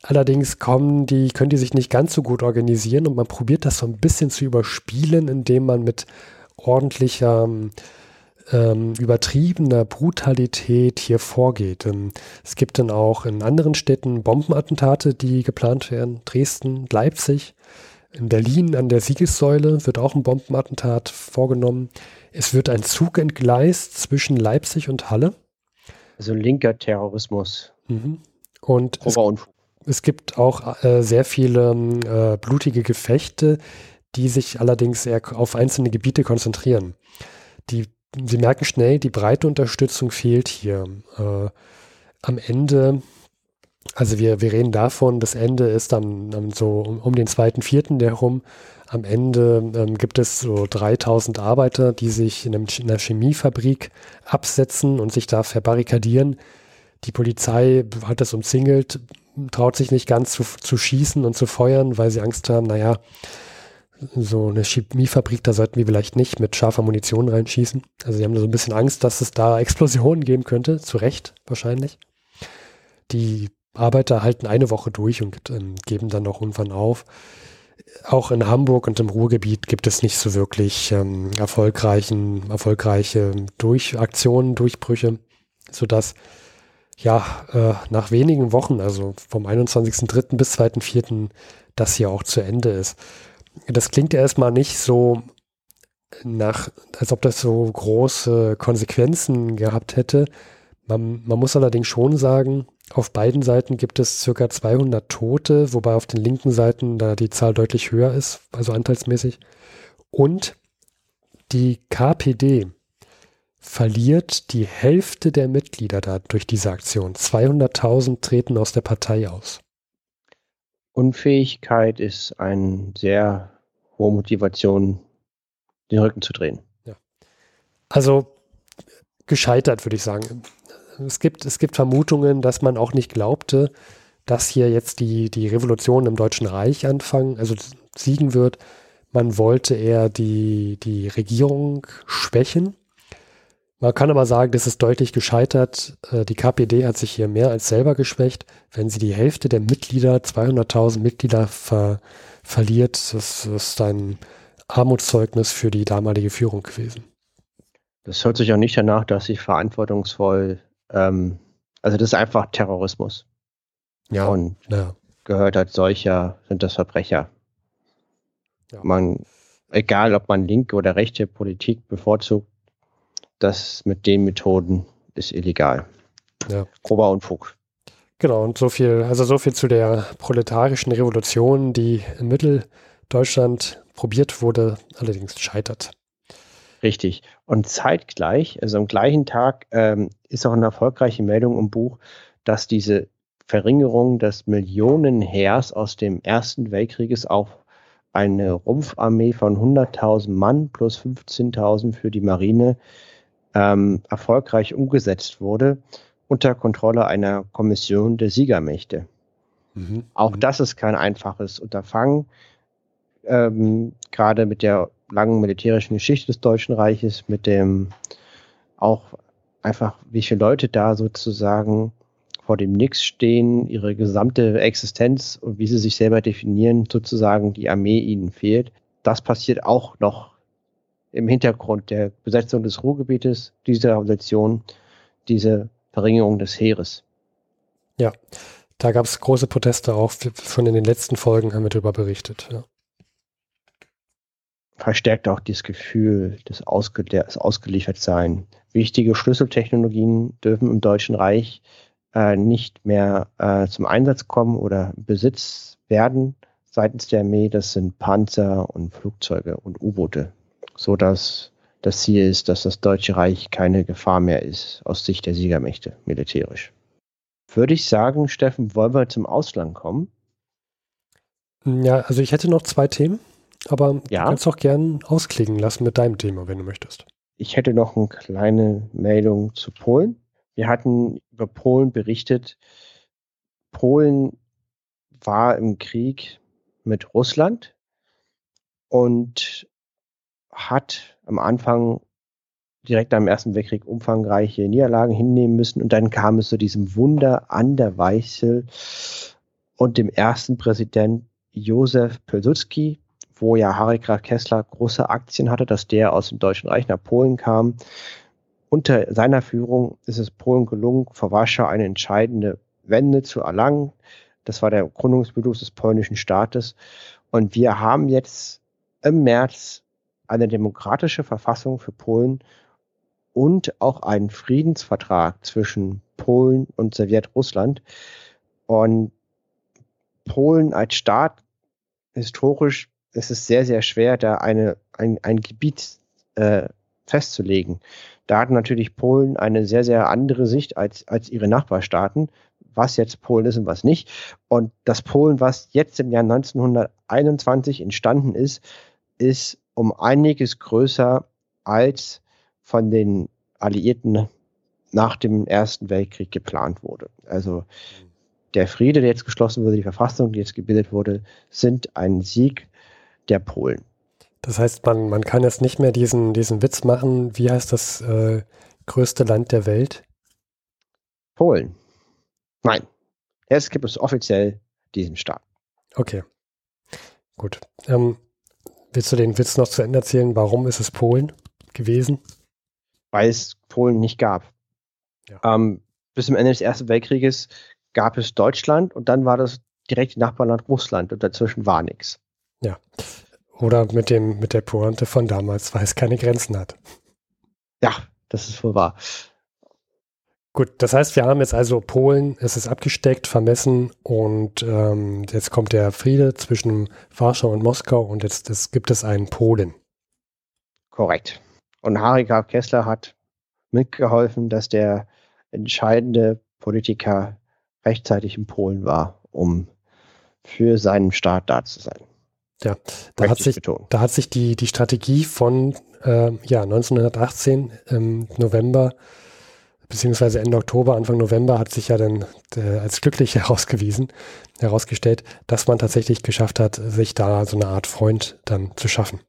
Allerdings kommen die, können die sich nicht ganz so gut organisieren und man probiert das so ein bisschen zu überspielen, indem man mit ordentlicher, ähm, übertriebener Brutalität hier vorgeht. Ähm, es gibt dann auch in anderen Städten Bombenattentate, die geplant werden. Dresden, Leipzig. In Berlin an der Siegessäule wird auch ein Bombenattentat vorgenommen. Es wird ein Zug entgleist zwischen Leipzig und Halle. Also linker Terrorismus. Mhm. Und es, es, gibt auch äh, sehr viele äh, blutige Gefechte, die sich allerdings eher auf einzelne Gebiete konzentrieren. Die, Sie merken schnell, die breite Unterstützung fehlt hier. Äh, am Ende also wir, wir reden davon, das Ende ist dann, dann so um, um den zweiten, vierten herum. Am Ende ähm, gibt es so 3000 Arbeiter, die sich in, einem, in einer Chemiefabrik absetzen und sich da verbarrikadieren. Die Polizei hat das umzingelt, traut sich nicht ganz zu, zu schießen und zu feuern, weil sie Angst haben, naja, so eine Chemiefabrik, da sollten wir vielleicht nicht mit scharfer Munition reinschießen. Also sie haben so ein bisschen Angst, dass es da Explosionen geben könnte, zu Recht wahrscheinlich. Die Arbeiter halten eine Woche durch und ähm, geben dann auch irgendwann auf. Auch in Hamburg und im Ruhrgebiet gibt es nicht so wirklich ähm, erfolgreichen, erfolgreiche Durchaktionen, Durchbrüche, sodass ja äh, nach wenigen Wochen, also vom 21.03. bis 2.04., das hier auch zu Ende ist. Das klingt ja erstmal nicht so nach, als ob das so große Konsequenzen gehabt hätte. Man, man muss allerdings schon sagen, auf beiden Seiten gibt es circa 200 Tote, wobei auf den linken Seiten da die Zahl deutlich höher ist, also anteilsmäßig. Und die KPD verliert die Hälfte der Mitglieder da durch diese Aktion. 200.000 treten aus der Partei aus. Unfähigkeit ist eine sehr hohe Motivation, den Rücken zu drehen. Ja. Also gescheitert, würde ich sagen es gibt, es gibt Vermutungen, dass man auch nicht glaubte, dass hier jetzt die, die Revolution im Deutschen Reich anfangen, also siegen wird. Man wollte eher die, die Regierung schwächen. Man kann aber sagen, das ist deutlich gescheitert. Äh, die KPD hat sich hier mehr als selber geschwächt. Wenn sie die Hälfte der Mitglieder, 200.000 Mitglieder ver, verliert, das ist ein Armutszeugnis für die damalige Führung gewesen. Das hört sich auch nicht danach, dass sie verantwortungsvoll ähm, also das ist einfach Terrorismus. Ja. Und ja. gehört als solcher sind das Verbrecher. Ja. Man, egal ob man linke oder rechte Politik bevorzugt, das mit den Methoden ist illegal. Ja. Grober Unfug. Genau, und so viel, also so viel zu der proletarischen Revolution, die in Mitteldeutschland probiert wurde, allerdings scheitert. Richtig. Und zeitgleich, also am gleichen Tag, ähm, ist auch eine erfolgreiche Meldung im Buch, dass diese Verringerung des Millionenheers aus dem Ersten Weltkrieges auf eine Rumpfarmee von 100.000 Mann plus 15.000 für die Marine ähm, erfolgreich umgesetzt wurde, unter Kontrolle einer Kommission der Siegermächte. Mhm. Auch mhm. das ist kein einfaches Unterfangen. Ähm, gerade mit der langen militärischen Geschichte des Deutschen Reiches, mit dem auch einfach, wie viele Leute da sozusagen vor dem Nix stehen, ihre gesamte Existenz und wie sie sich selber definieren, sozusagen die Armee ihnen fehlt. Das passiert auch noch im Hintergrund der Besetzung des Ruhrgebietes dieser Organisation diese Verringerung des Heeres. Ja, da gab es große Proteste auch. Schon in den letzten Folgen haben wir darüber berichtet. Ja. Verstärkt auch dieses Gefühl des, Ausge des Ausgeliefertsein. Wichtige Schlüsseltechnologien dürfen im Deutschen Reich äh, nicht mehr äh, zum Einsatz kommen oder Besitz werden seitens der Armee. Das sind Panzer und Flugzeuge und U-Boote, sodass das Ziel ist, dass das Deutsche Reich keine Gefahr mehr ist aus Sicht der Siegermächte militärisch. Würde ich sagen, Steffen, wollen wir zum Ausland kommen? Ja, also ich hätte noch zwei Themen, aber ja. du kannst auch gern ausklingen lassen mit deinem Thema, wenn du möchtest. Ich hätte noch eine kleine Meldung zu Polen. Wir hatten über Polen berichtet. Polen war im Krieg mit Russland und hat am Anfang direkt am Ersten Weltkrieg umfangreiche Niederlagen hinnehmen müssen. Und dann kam es zu diesem Wunder an der Weichsel und dem ersten Präsident Josef Pilsudski, wo ja Harry Graf Kessler große Aktien hatte, dass der aus dem Deutschen Reich nach Polen kam. Unter seiner Führung ist es Polen gelungen, vor Warschau eine entscheidende Wende zu erlangen. Das war der Gründungsbeschluss des polnischen Staates. Und wir haben jetzt im März eine demokratische Verfassung für Polen und auch einen Friedensvertrag zwischen Polen und Sowjetrussland. Und Polen als Staat, historisch ist es sehr, sehr schwer, da eine, ein, ein Gebiet äh, festzulegen. Da hat natürlich Polen eine sehr, sehr andere Sicht als, als ihre Nachbarstaaten, was jetzt Polen ist und was nicht. Und das Polen, was jetzt im Jahr 1921 entstanden ist, ist um einiges größer als von den Alliierten nach dem Ersten Weltkrieg geplant wurde. Also der Friede, der jetzt geschlossen wurde, die Verfassung, die jetzt gebildet wurde, sind ein Sieg der Polen. Das heißt, man, man kann jetzt nicht mehr diesen, diesen Witz machen, wie heißt das äh, größte Land der Welt? Polen. Nein. Jetzt gibt es offiziell diesen Staat. Okay. Gut. Ähm, Willst du den Witz noch zu Ende erzählen? Warum ist es Polen gewesen? Weil es Polen nicht gab. Ja. Ähm, bis zum Ende des Ersten Weltkrieges gab es Deutschland und dann war das direkt Nachbarland Russland und dazwischen war nichts. Ja. Oder mit dem, mit der Pointe von damals, weil es keine Grenzen hat. Ja, das ist wohl wahr. Gut, das heißt, wir haben jetzt also Polen, es ist abgesteckt, vermessen und ähm, jetzt kommt der Friede zwischen Warschau und Moskau und jetzt, jetzt gibt es einen Polen. Korrekt. Und Harry Graf Kessler hat mitgeholfen, dass der entscheidende Politiker rechtzeitig in Polen war, um für seinen Staat da zu sein. Ja, da hat, sich, da hat sich die, die Strategie von äh, ja, 1918 im November beziehungsweise Ende Oktober, Anfang November hat sich ja dann äh, als glücklich herausgewiesen, herausgestellt, dass man tatsächlich geschafft hat, sich da so eine Art Freund dann zu schaffen.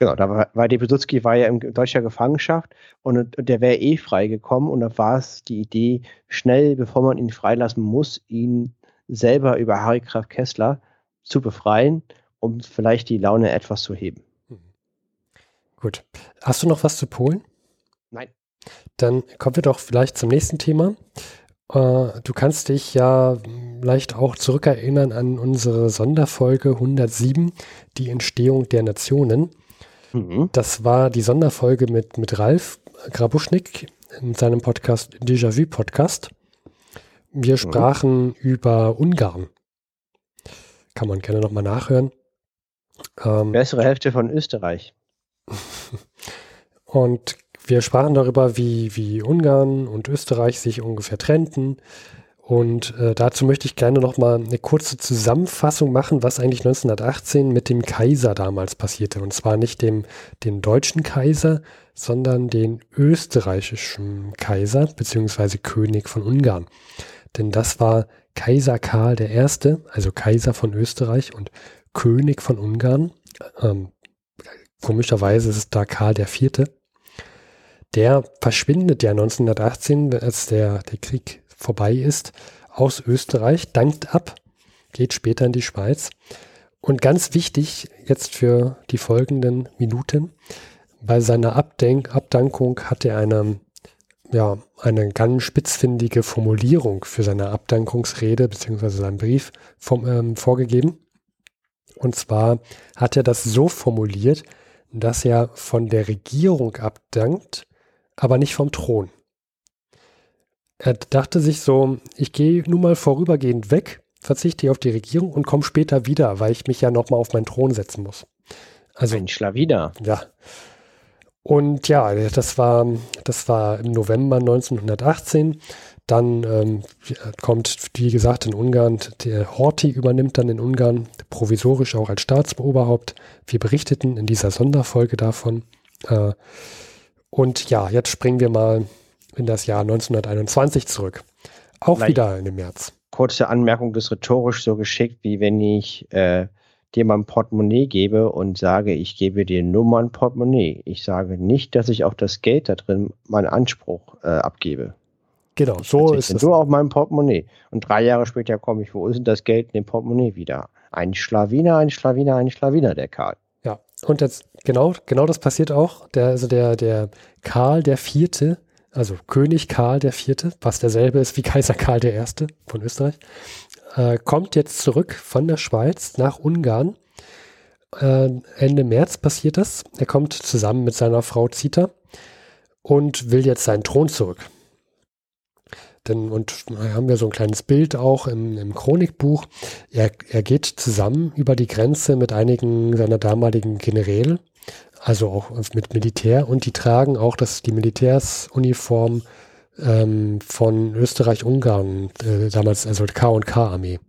Genau, da war, weil der Besutzki war ja in deutscher Gefangenschaft und, und der wäre eh freigekommen und da war es die Idee, schnell, bevor man ihn freilassen muss, ihn selber über Harry Graf Kessler zu befreien, um vielleicht die Laune etwas zu heben. Mhm. Gut. Hast du noch was zu Polen? Dann kommen wir doch vielleicht zum nächsten Thema. Äh, du kannst dich ja vielleicht auch zurückerinnern an unsere Sonderfolge 107, die Entstehung der Nationen. Mhm. Das war die Sonderfolge mit, mit Ralf Grabuschnik in seinem Podcast Déjà-vu Podcast. Wir mhm. sprachen mhm. über Ungarn. Kann man gerne nochmal nachhören. Ähm, Bessere Hälfte von Österreich. Und wir sprachen darüber, wie, wie Ungarn und Österreich sich ungefähr trennten. Und äh, dazu möchte ich gerne noch mal eine kurze Zusammenfassung machen, was eigentlich 1918 mit dem Kaiser damals passierte. Und zwar nicht dem, den deutschen Kaiser, sondern den österreichischen Kaiser beziehungsweise König von Ungarn. Denn das war Kaiser Karl I., also Kaiser von Österreich und König von Ungarn. Ähm, komischerweise ist es da Karl IV der verschwindet ja 1918, als der, der Krieg vorbei ist, aus Österreich, dankt ab, geht später in die Schweiz. Und ganz wichtig jetzt für die folgenden Minuten, bei seiner Abdenk Abdankung hat er eine, ja, eine ganz spitzfindige Formulierung für seine Abdankungsrede bzw. seinen Brief vom, ähm, vorgegeben. Und zwar hat er das so formuliert, dass er von der Regierung abdankt, aber nicht vom Thron. Er dachte sich so, ich gehe nun mal vorübergehend weg, verzichte auf die Regierung und komme später wieder, weil ich mich ja nochmal auf meinen Thron setzen muss. Also, Ein Schlawiner. Ja. Und ja, das war, das war im November 1918. Dann ähm, kommt, wie gesagt, in Ungarn, der Horthy übernimmt dann in Ungarn provisorisch auch als Staatsoberhaupt. Wir berichteten in dieser Sonderfolge davon. Äh, und ja, jetzt springen wir mal in das Jahr 1921 zurück. Auch Vielleicht wieder in dem März. Kurze Anmerkung, das rhetorisch so geschickt, wie wenn ich äh, dir mein Portemonnaie gebe und sage, ich gebe dir nur mein Portemonnaie. Ich sage nicht, dass ich auch das Geld da drin meinen Anspruch äh, abgebe. Genau, so ist es. Nur auf meinem Portemonnaie. Und drei Jahre später komme ich, wo ist denn das Geld in dem Portemonnaie wieder? Ein Schlawiner, ein Schlawiner, ein Schlawiner, der Karl. Und jetzt, genau, genau das passiert auch. Der, also der, der Karl der Vierte, also König Karl der Vierte, was derselbe ist wie Kaiser Karl der Erste von Österreich, äh, kommt jetzt zurück von der Schweiz nach Ungarn. Äh, Ende März passiert das. Er kommt zusammen mit seiner Frau Zita und will jetzt seinen Thron zurück. Denn, und haben wir so ein kleines Bild auch im, im Chronikbuch. Er, er geht zusammen über die Grenze mit einigen seiner damaligen Generäle, also auch mit Militär, und die tragen auch das, die Militärsuniform ähm, von Österreich-Ungarn, äh, damals also K&K-Armee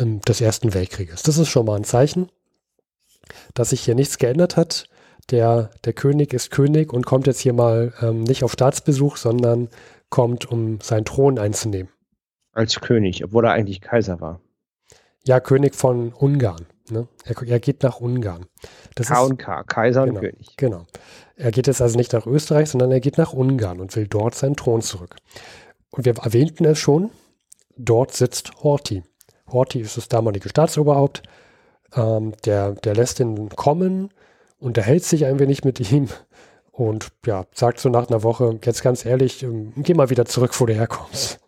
ähm, des Ersten Weltkrieges. Das ist schon mal ein Zeichen, dass sich hier nichts geändert hat. Der, der König ist König und kommt jetzt hier mal ähm, nicht auf Staatsbesuch, sondern kommt, um seinen Thron einzunehmen. Als König, obwohl er eigentlich Kaiser war. Ja, König von Ungarn. Ne? Er, er, geht nach Ungarn. Das K und K, Kaiser genau, und König. Genau. Er geht jetzt also nicht nach Österreich, sondern er geht nach Ungarn und will dort seinen Thron zurück. Und wir erwähnten es schon, dort sitzt Horthy. Horthy ist das damalige Staatsoberhaupt. Ähm, der, der lässt ihn kommen, unterhält sich ein wenig mit ihm und ja, sagt so nach einer Woche, jetzt ganz ehrlich, ähm, geh mal wieder zurück, wo du herkommst.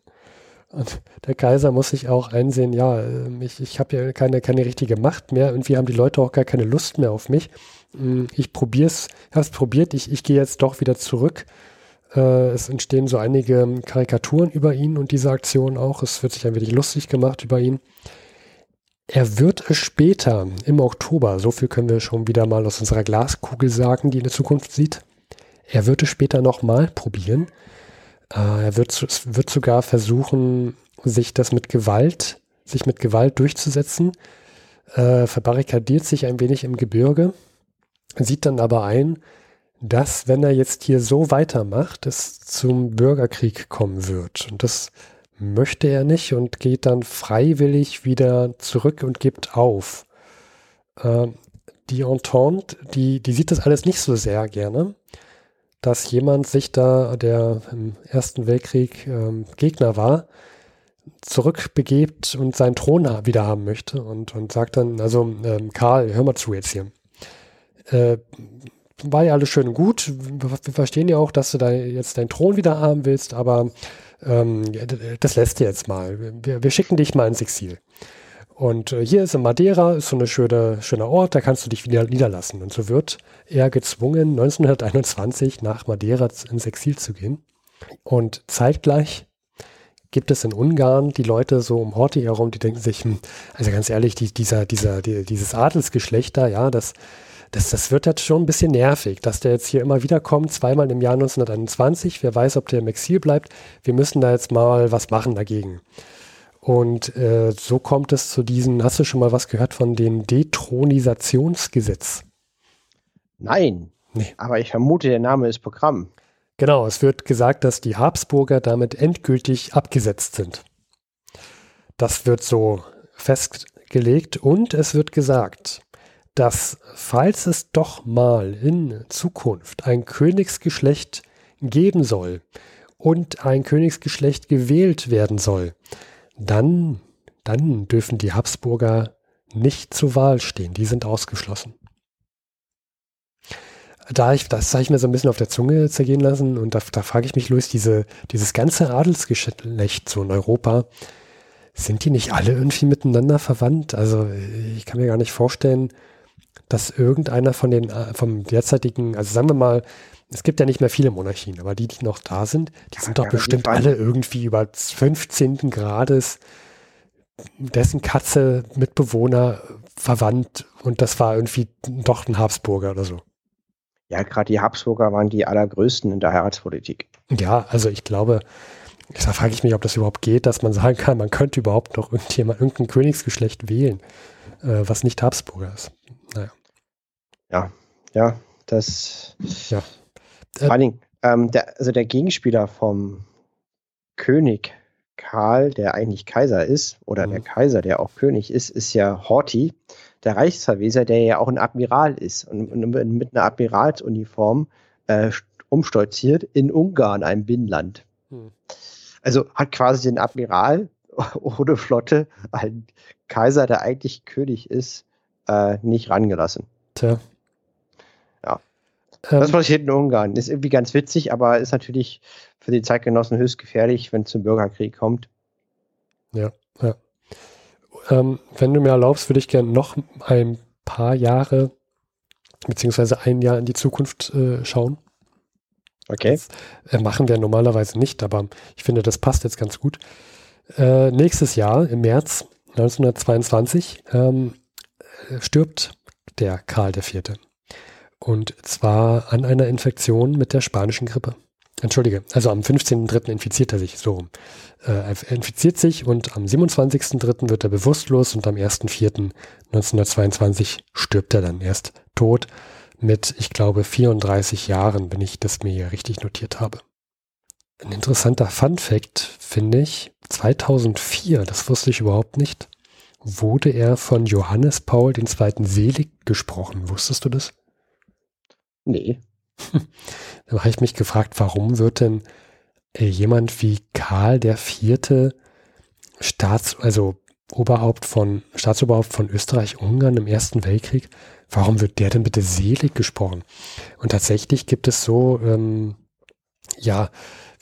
Und der Kaiser muss sich auch einsehen, ja, ähm, ich, ich habe ja keine, keine richtige Macht mehr. Irgendwie haben die Leute auch gar keine Lust mehr auf mich. Mm, ich probier's, habe es probiert, ich, ich gehe jetzt doch wieder zurück. Äh, es entstehen so einige Karikaturen über ihn und diese Aktion auch. Es wird sich ein wenig lustig gemacht über ihn. Er wird es später, im Oktober, so viel können wir schon wieder mal aus unserer Glaskugel sagen, die in der Zukunft sieht. Er wird es später nochmal probieren äh, er wird, wird sogar versuchen, sich das mit Gewalt, sich mit Gewalt durchzusetzen, äh, verbarrikadiert sich ein wenig im Gebirge, sieht dann aber ein, dass, wenn er jetzt hier so weitermacht, es zum Bürgerkrieg kommen wird. Und das möchte er nicht und geht dann freiwillig wieder zurück und gibt auf. Äh, die Entente, die, die sieht das alles nicht so sehr gerne dass jemand sich da, der im Ersten Weltkrieg ähm, Gegner war, zurückbegebt und seinen Thron wieder haben möchte und, und sagt dann, also ähm, Karl, hör mal zu jetzt hier. Äh, war ja alles schön und gut. Wir verstehen ja auch, dass du da jetzt deinen Thron wieder haben willst, aber ähm, das lässt dir jetzt mal. Wir, wir schicken dich mal ins Exil. Und äh, hier ist in Madeira, ist so ein schöner, schöner Ort, da kannst du dich wieder niederlassen. Und so wird er gezwungen, 1921 nach Madeira ins Exil zu gehen. Und zeitgleich gibt es in Ungarn die Leute so um Horthy herum, die denken sich, hm, also ganz ehrlich, die, dieser, dieser, die, dieses Adelsgeschlecht da, ja, das, das, das wird jetzt schon ein bisschen nervig, dass der jetzt hier immer wieder kommt, zweimal im Jahr 1921. Wer weiß, ob der im Exil bleibt. Wir müssen da jetzt mal was machen dagegen. Und äh, so kommt es zu diesen, hast du schon mal was gehört von dem Detronisationsgesetz? Nein, nee. aber ich vermute, der Name ist Programm. Genau, es wird gesagt, dass die Habsburger damit endgültig abgesetzt sind. Das wird so festgelegt und es wird gesagt, dass falls es doch mal in Zukunft ein Königsgeschlecht geben soll und ein Königsgeschlecht gewählt werden soll, dann, dann dürfen die Habsburger nicht zur Wahl stehen. Die sind ausgeschlossen. da ich, das habe ich mir so ein bisschen auf der Zunge zergehen lassen und da, da frage ich mich, Luis, diese, dieses ganze Adelsgeschlecht so in Europa, sind die nicht alle irgendwie miteinander verwandt? Also ich kann mir gar nicht vorstellen, dass irgendeiner von den, äh, vom derzeitigen, also sagen wir mal, es gibt ja nicht mehr viele Monarchien, aber die, die noch da sind, die sind ja, doch bestimmt alle irgendwie über 15. Grades dessen Katze Mitbewohner verwandt und das war irgendwie doch ein Habsburger oder so. Ja, gerade die Habsburger waren die allergrößten in der Heiratspolitik. Ja, also ich glaube, da frage ich mich, ob das überhaupt geht, dass man sagen kann, man könnte überhaupt noch irgendjemand, irgendein Königsgeschlecht wählen, äh, was nicht Habsburger ist. Naja. Ja, ja, das. Ja. Vor allen Dingen, ähm, der, also der Gegenspieler vom König Karl, der eigentlich Kaiser ist, oder mhm. der Kaiser, der auch König ist, ist ja Horthy, der Reichsverweser, der ja auch ein Admiral ist und, und mit einer Admiralsuniform äh, umstolziert in Ungarn, einem Binnenland. Mhm. Also hat quasi den Admiral ohne Flotte, ein Kaiser, der eigentlich König ist, äh, nicht rangelassen. Tja. Das passiert in Ungarn. Ist irgendwie ganz witzig, aber ist natürlich für die Zeitgenossen höchst gefährlich, wenn es zum Bürgerkrieg kommt. Ja, ja. Ähm, wenn du mir erlaubst, würde ich gerne noch ein paar Jahre beziehungsweise ein Jahr in die Zukunft äh, schauen. Okay. Das äh, machen wir normalerweise nicht, aber ich finde, das passt jetzt ganz gut. Äh, nächstes Jahr, im März 1922, ähm, stirbt der Karl IV. Und zwar an einer Infektion mit der spanischen Grippe. Entschuldige, also am 15.03. infiziert er sich so rum. Äh, er infiziert sich und am 27.03. wird er bewusstlos und am 1.04.1922 stirbt er dann erst tot mit, ich glaube, 34 Jahren, wenn ich das mir hier richtig notiert habe. Ein interessanter Fun Fact finde ich, 2004, das wusste ich überhaupt nicht, wurde er von Johannes Paul II. selig gesprochen. Wusstest du das? Nee. da habe ich mich gefragt, warum wird denn äh, jemand wie Karl der Vierte Staats, also Oberhaupt von, Staatsoberhaupt von Österreich-Ungarn im Ersten Weltkrieg, warum wird der denn bitte selig gesprochen? Und tatsächlich gibt es so, ähm, ja,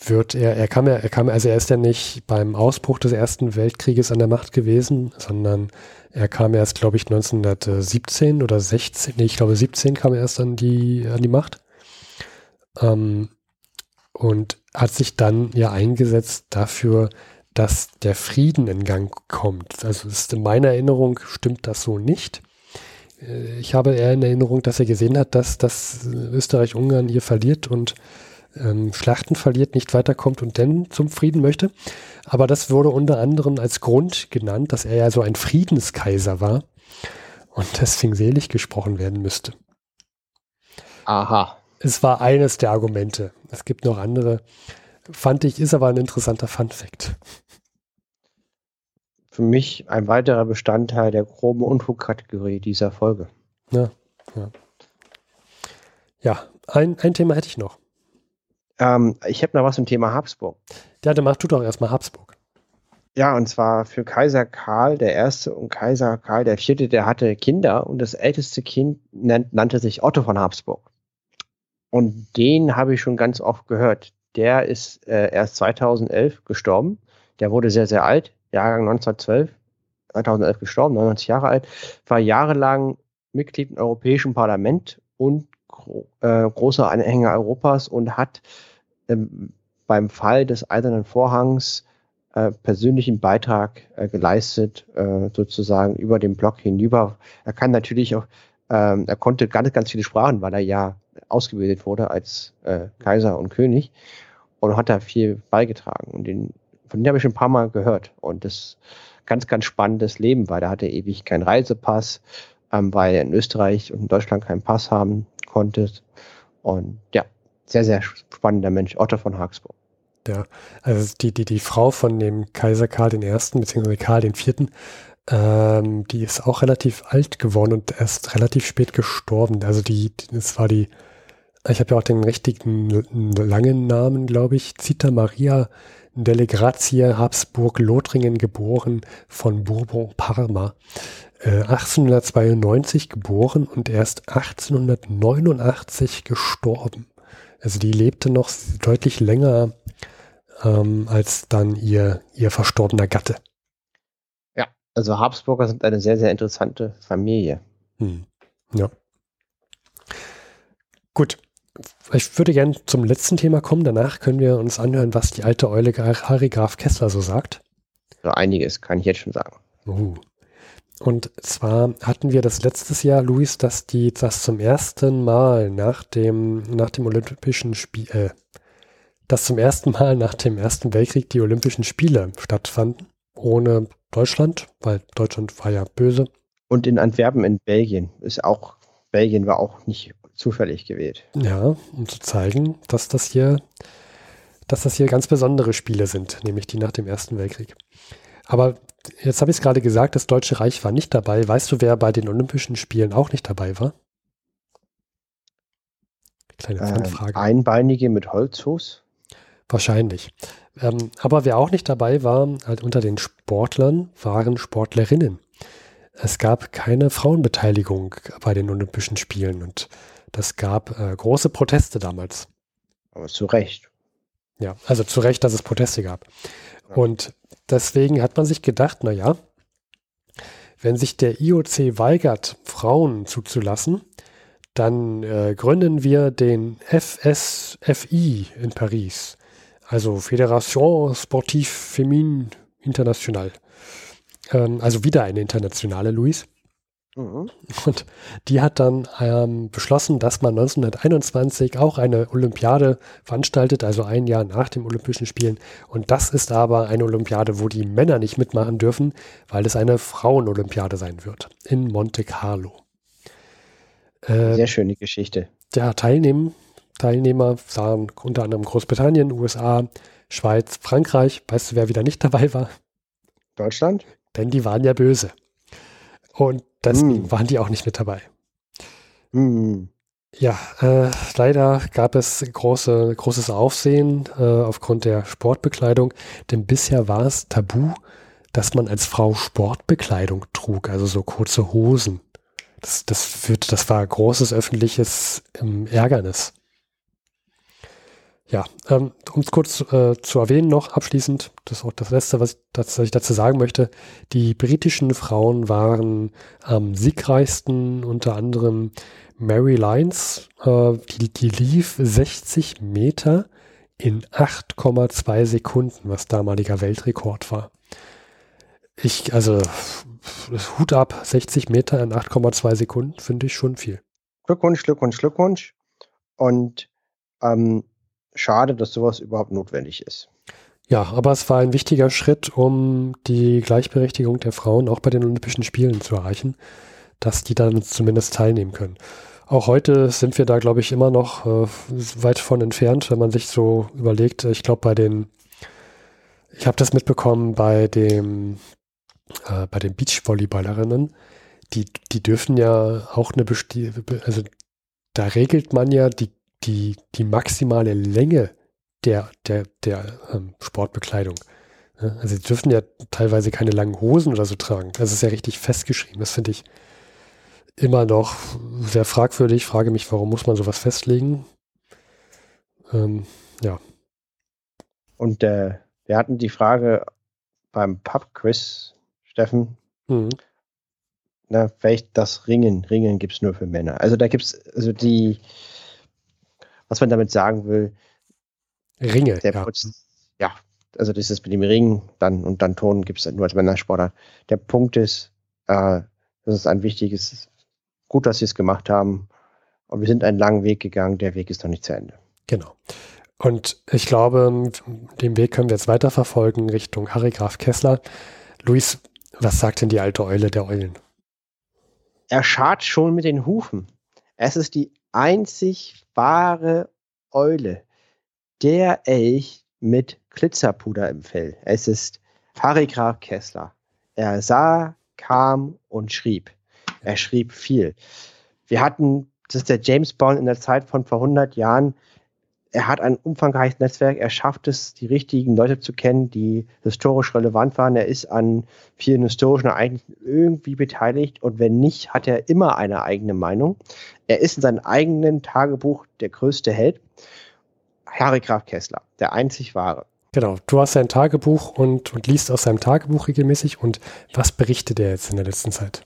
wird er, er kam ja, er kam, also er ist ja nicht beim Ausbruch des Ersten Weltkrieges an der Macht gewesen, sondern er kam erst, glaube ich, 1917 oder 16, nee, ich glaube 17 kam er erst an die, an die Macht. Ähm, und hat sich dann ja eingesetzt dafür, dass der Frieden in Gang kommt. Also ist in meiner Erinnerung stimmt das so nicht. Äh, ich habe eher in Erinnerung, dass er gesehen hat, dass, dass Österreich-Ungarn hier verliert und ähm, Schlachten verliert, nicht weiterkommt und dann zum Frieden möchte. Aber das wurde unter anderem als Grund genannt, dass er ja so ein Friedenskaiser war und deswegen selig gesprochen werden müsste. Aha. Es war eines der Argumente. Es gibt noch andere. Fand ich, ist aber ein interessanter Fun-Fact. Für mich ein weiterer Bestandteil der groben Unfugkategorie dieser Folge. Ja, ja. ja ein, ein Thema hätte ich noch. Ähm, ich habe noch was zum Thema Habsburg. Ja, dann mach du doch erstmal Habsburg. Ja, und zwar für Kaiser Karl I. und Kaiser Karl IV., der hatte Kinder und das älteste Kind nannte sich Otto von Habsburg. Und den habe ich schon ganz oft gehört. Der ist äh, erst 2011 gestorben. Der wurde sehr, sehr alt, Jahrgang 1912, 2011 gestorben, 99 Jahre alt, war jahrelang Mitglied im Europäischen Parlament und gro äh, großer Anhänger Europas und hat ähm, beim Fall des Eisernen Vorhangs äh, persönlichen Beitrag äh, geleistet, äh, sozusagen über den Block hinüber. Er kann natürlich auch, ähm, er konnte ganz, ganz viele Sprachen, weil er ja ausgebildet wurde als äh, Kaiser und König und hat da viel beigetragen. Und den, von dem habe ich schon ein paar Mal gehört. Und das ganz, ganz spannendes Leben, weil da hatte ewig keinen Reisepass, ähm, weil er in Österreich und in Deutschland keinen Pass haben konnte. Und ja, sehr, sehr spannender Mensch, Otto von Habsburg. Ja, also die, die, die Frau von dem Kaiser Karl I., beziehungsweise Karl IV., ähm, die ist auch relativ alt geworden und erst relativ spät gestorben. Also die, das war die, ich habe ja auch den richtigen langen Namen, glaube ich, Zita Maria Delle Grazie Habsburg Lothringen geboren von Bourbon Parma. Äh, 1892 geboren und erst 1889 gestorben. Also die lebte noch deutlich länger ähm, als dann ihr, ihr verstorbener Gatte. Ja, also Habsburger sind eine sehr, sehr interessante Familie. Hm. Ja. Gut. Ich würde gerne zum letzten Thema kommen. Danach können wir uns anhören, was die alte Eule Harry Graf Kessler so sagt. So einiges, kann ich jetzt schon sagen. Uh. Und zwar hatten wir das letztes Jahr, Luis, dass die das zum ersten Mal nach dem, nach dem Olympischen Spiel, äh, dass zum ersten Mal nach dem Ersten Weltkrieg die Olympischen Spiele stattfanden. Ohne Deutschland, weil Deutschland war ja böse. Und in Antwerpen in Belgien ist auch, Belgien war auch nicht zufällig gewählt. Ja, um zu zeigen, dass das hier, dass das hier ganz besondere Spiele sind, nämlich die nach dem Ersten Weltkrieg. Aber jetzt habe ich es gerade gesagt, das Deutsche Reich war nicht dabei. Weißt du, wer bei den Olympischen Spielen auch nicht dabei war? Kleine ähm, Einbeinige mit Holzfuß? Wahrscheinlich. Ähm, aber wer auch nicht dabei war, halt unter den Sportlern, waren Sportlerinnen. Es gab keine Frauenbeteiligung bei den Olympischen Spielen und das gab äh, große Proteste damals. Aber zu Recht. Ja, also zu Recht, dass es Proteste gab. Ja. Und deswegen hat man sich gedacht, na ja, wenn sich der IOC weigert, Frauen zuzulassen, dann äh, gründen wir den FSFI in Paris, also Fédération Sportive Féminine Internationale. Ähm, also wieder eine internationale, Luis. Mhm. Und die hat dann ähm, beschlossen, dass man 1921 auch eine Olympiade veranstaltet, also ein Jahr nach den Olympischen Spielen. Und das ist aber eine Olympiade, wo die Männer nicht mitmachen dürfen, weil es eine Frauenolympiade sein wird in Monte Carlo. Äh, Sehr schöne Geschichte. Ja, Teilnehmen, Teilnehmer waren unter anderem Großbritannien, USA, Schweiz, Frankreich. Weißt du, wer wieder nicht dabei war? Deutschland? Denn die waren ja böse. Und Deswegen mm. waren die auch nicht mit dabei. Mm. Ja, äh, leider gab es große, großes Aufsehen äh, aufgrund der Sportbekleidung, denn bisher war es tabu, dass man als Frau Sportbekleidung trug, also so kurze Hosen. Das, das, führt, das war großes öffentliches ähm, Ärgernis. Ja, ähm, um es kurz äh, zu erwähnen noch abschließend, das ist auch das Letzte, was ich, das, was ich dazu sagen möchte. Die britischen Frauen waren am siegreichsten, unter anderem Mary Lyons, äh, die, die lief 60 Meter in 8,2 Sekunden, was damaliger Weltrekord war. Ich, also, Hut ab, 60 Meter in 8,2 Sekunden finde ich schon viel. Glückwunsch, Glückwunsch, Glückwunsch. Und ähm, schade, dass sowas überhaupt notwendig ist. Ja, aber es war ein wichtiger Schritt, um die Gleichberechtigung der Frauen auch bei den Olympischen Spielen zu erreichen, dass die dann zumindest teilnehmen können. Auch heute sind wir da, glaube ich, immer noch äh, weit von entfernt, wenn man sich so überlegt. Ich glaube, bei den, ich habe das mitbekommen bei dem, äh, bei den Beachvolleyballerinnen, die, die dürfen ja auch eine, Besti also da regelt man ja die die, die maximale Länge der, der, der ähm, Sportbekleidung. Ja, also sie dürfen ja teilweise keine langen Hosen oder so tragen. Das ist ja richtig festgeschrieben. Das finde ich immer noch sehr fragwürdig. Frage mich, warum muss man sowas festlegen? Ähm, ja. Und äh, wir hatten die Frage beim Pub-Quiz, Steffen. Mhm. Na, vielleicht das Ringen. Ringen gibt es nur für Männer. Also da gibt es, also die, was man damit sagen will. Ringe. Der ja. Putz, ja, also das ist mit dem Ring dann und dann Ton gibt es nur als Männersportler. Der Punkt ist, äh, das ist ein wichtiges, gut, dass sie es gemacht haben. Und wir sind einen langen Weg gegangen. Der Weg ist noch nicht zu Ende. Genau. Und ich glaube, den Weg können wir jetzt weiterverfolgen Richtung Harry Graf Kessler. Luis, was sagt denn die alte Eule der Eulen? Er schart schon mit den Hufen. Es ist die einzig wahre Eule. Der Elch mit Glitzerpuder im Fell. Es ist Harry Graf Kessler. Er sah, kam und schrieb. Er schrieb viel. Wir hatten, das ist der James Bond in der Zeit von vor 100 Jahren. Er hat ein umfangreiches Netzwerk, er schafft es, die richtigen Leute zu kennen, die historisch relevant waren. Er ist an vielen historischen Ereignissen irgendwie beteiligt und wenn nicht, hat er immer eine eigene Meinung. Er ist in seinem eigenen Tagebuch der größte Held. Harry Graf Kessler, der einzig wahre. Genau, du hast sein Tagebuch und, und liest aus seinem Tagebuch regelmäßig. Und was berichtet er jetzt in der letzten Zeit?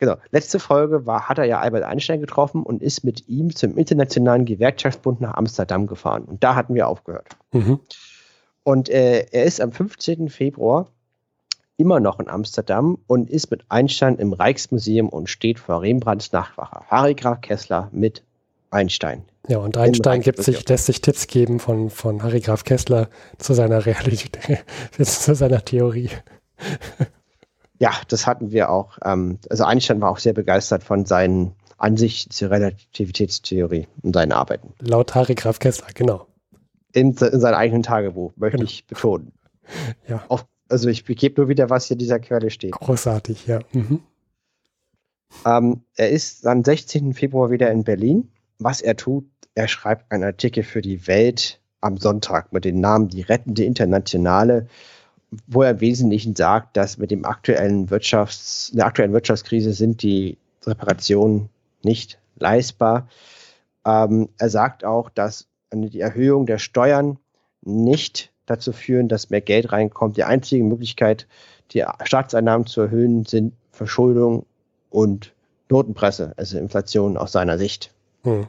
Genau. Letzte Folge war, hat er ja Albert Einstein getroffen und ist mit ihm zum Internationalen Gewerkschaftsbund nach Amsterdam gefahren. Und da hatten wir aufgehört. Mhm. Und äh, er ist am 15. Februar immer noch in Amsterdam und ist mit Einstein im Rijksmuseum und steht vor Rembrandts Nachtwache. Harry Graf Kessler mit Einstein. Ja, und Einstein gibt sich, lässt sich Tipps geben von, von Harry Graf Kessler zu seiner Realität, zu seiner Theorie. Ja, das hatten wir auch. Ähm, also Einstein war auch sehr begeistert von seinen Ansichten zur Relativitätstheorie und seinen Arbeiten. Laut Harry Graf Kessler, genau. In, in seinem eigenen Tagebuch, möchte genau. ich betonen. Ja. Auf, also ich gebe nur wieder, was hier in dieser Quelle steht. Großartig, ja. Mhm. Ähm, er ist am 16. Februar wieder in Berlin. Was er tut, er schreibt einen Artikel für die Welt am Sonntag mit dem Namen Die rettende Internationale wo er im Wesentlichen sagt, dass mit dem aktuellen Wirtschafts-, der aktuellen Wirtschaftskrise sind die Reparationen nicht leistbar. Ähm, er sagt auch, dass die Erhöhung der Steuern nicht dazu führen, dass mehr Geld reinkommt. Die einzige Möglichkeit, die Staatseinnahmen zu erhöhen, sind Verschuldung und Notenpresse, also Inflation aus seiner Sicht. Hm.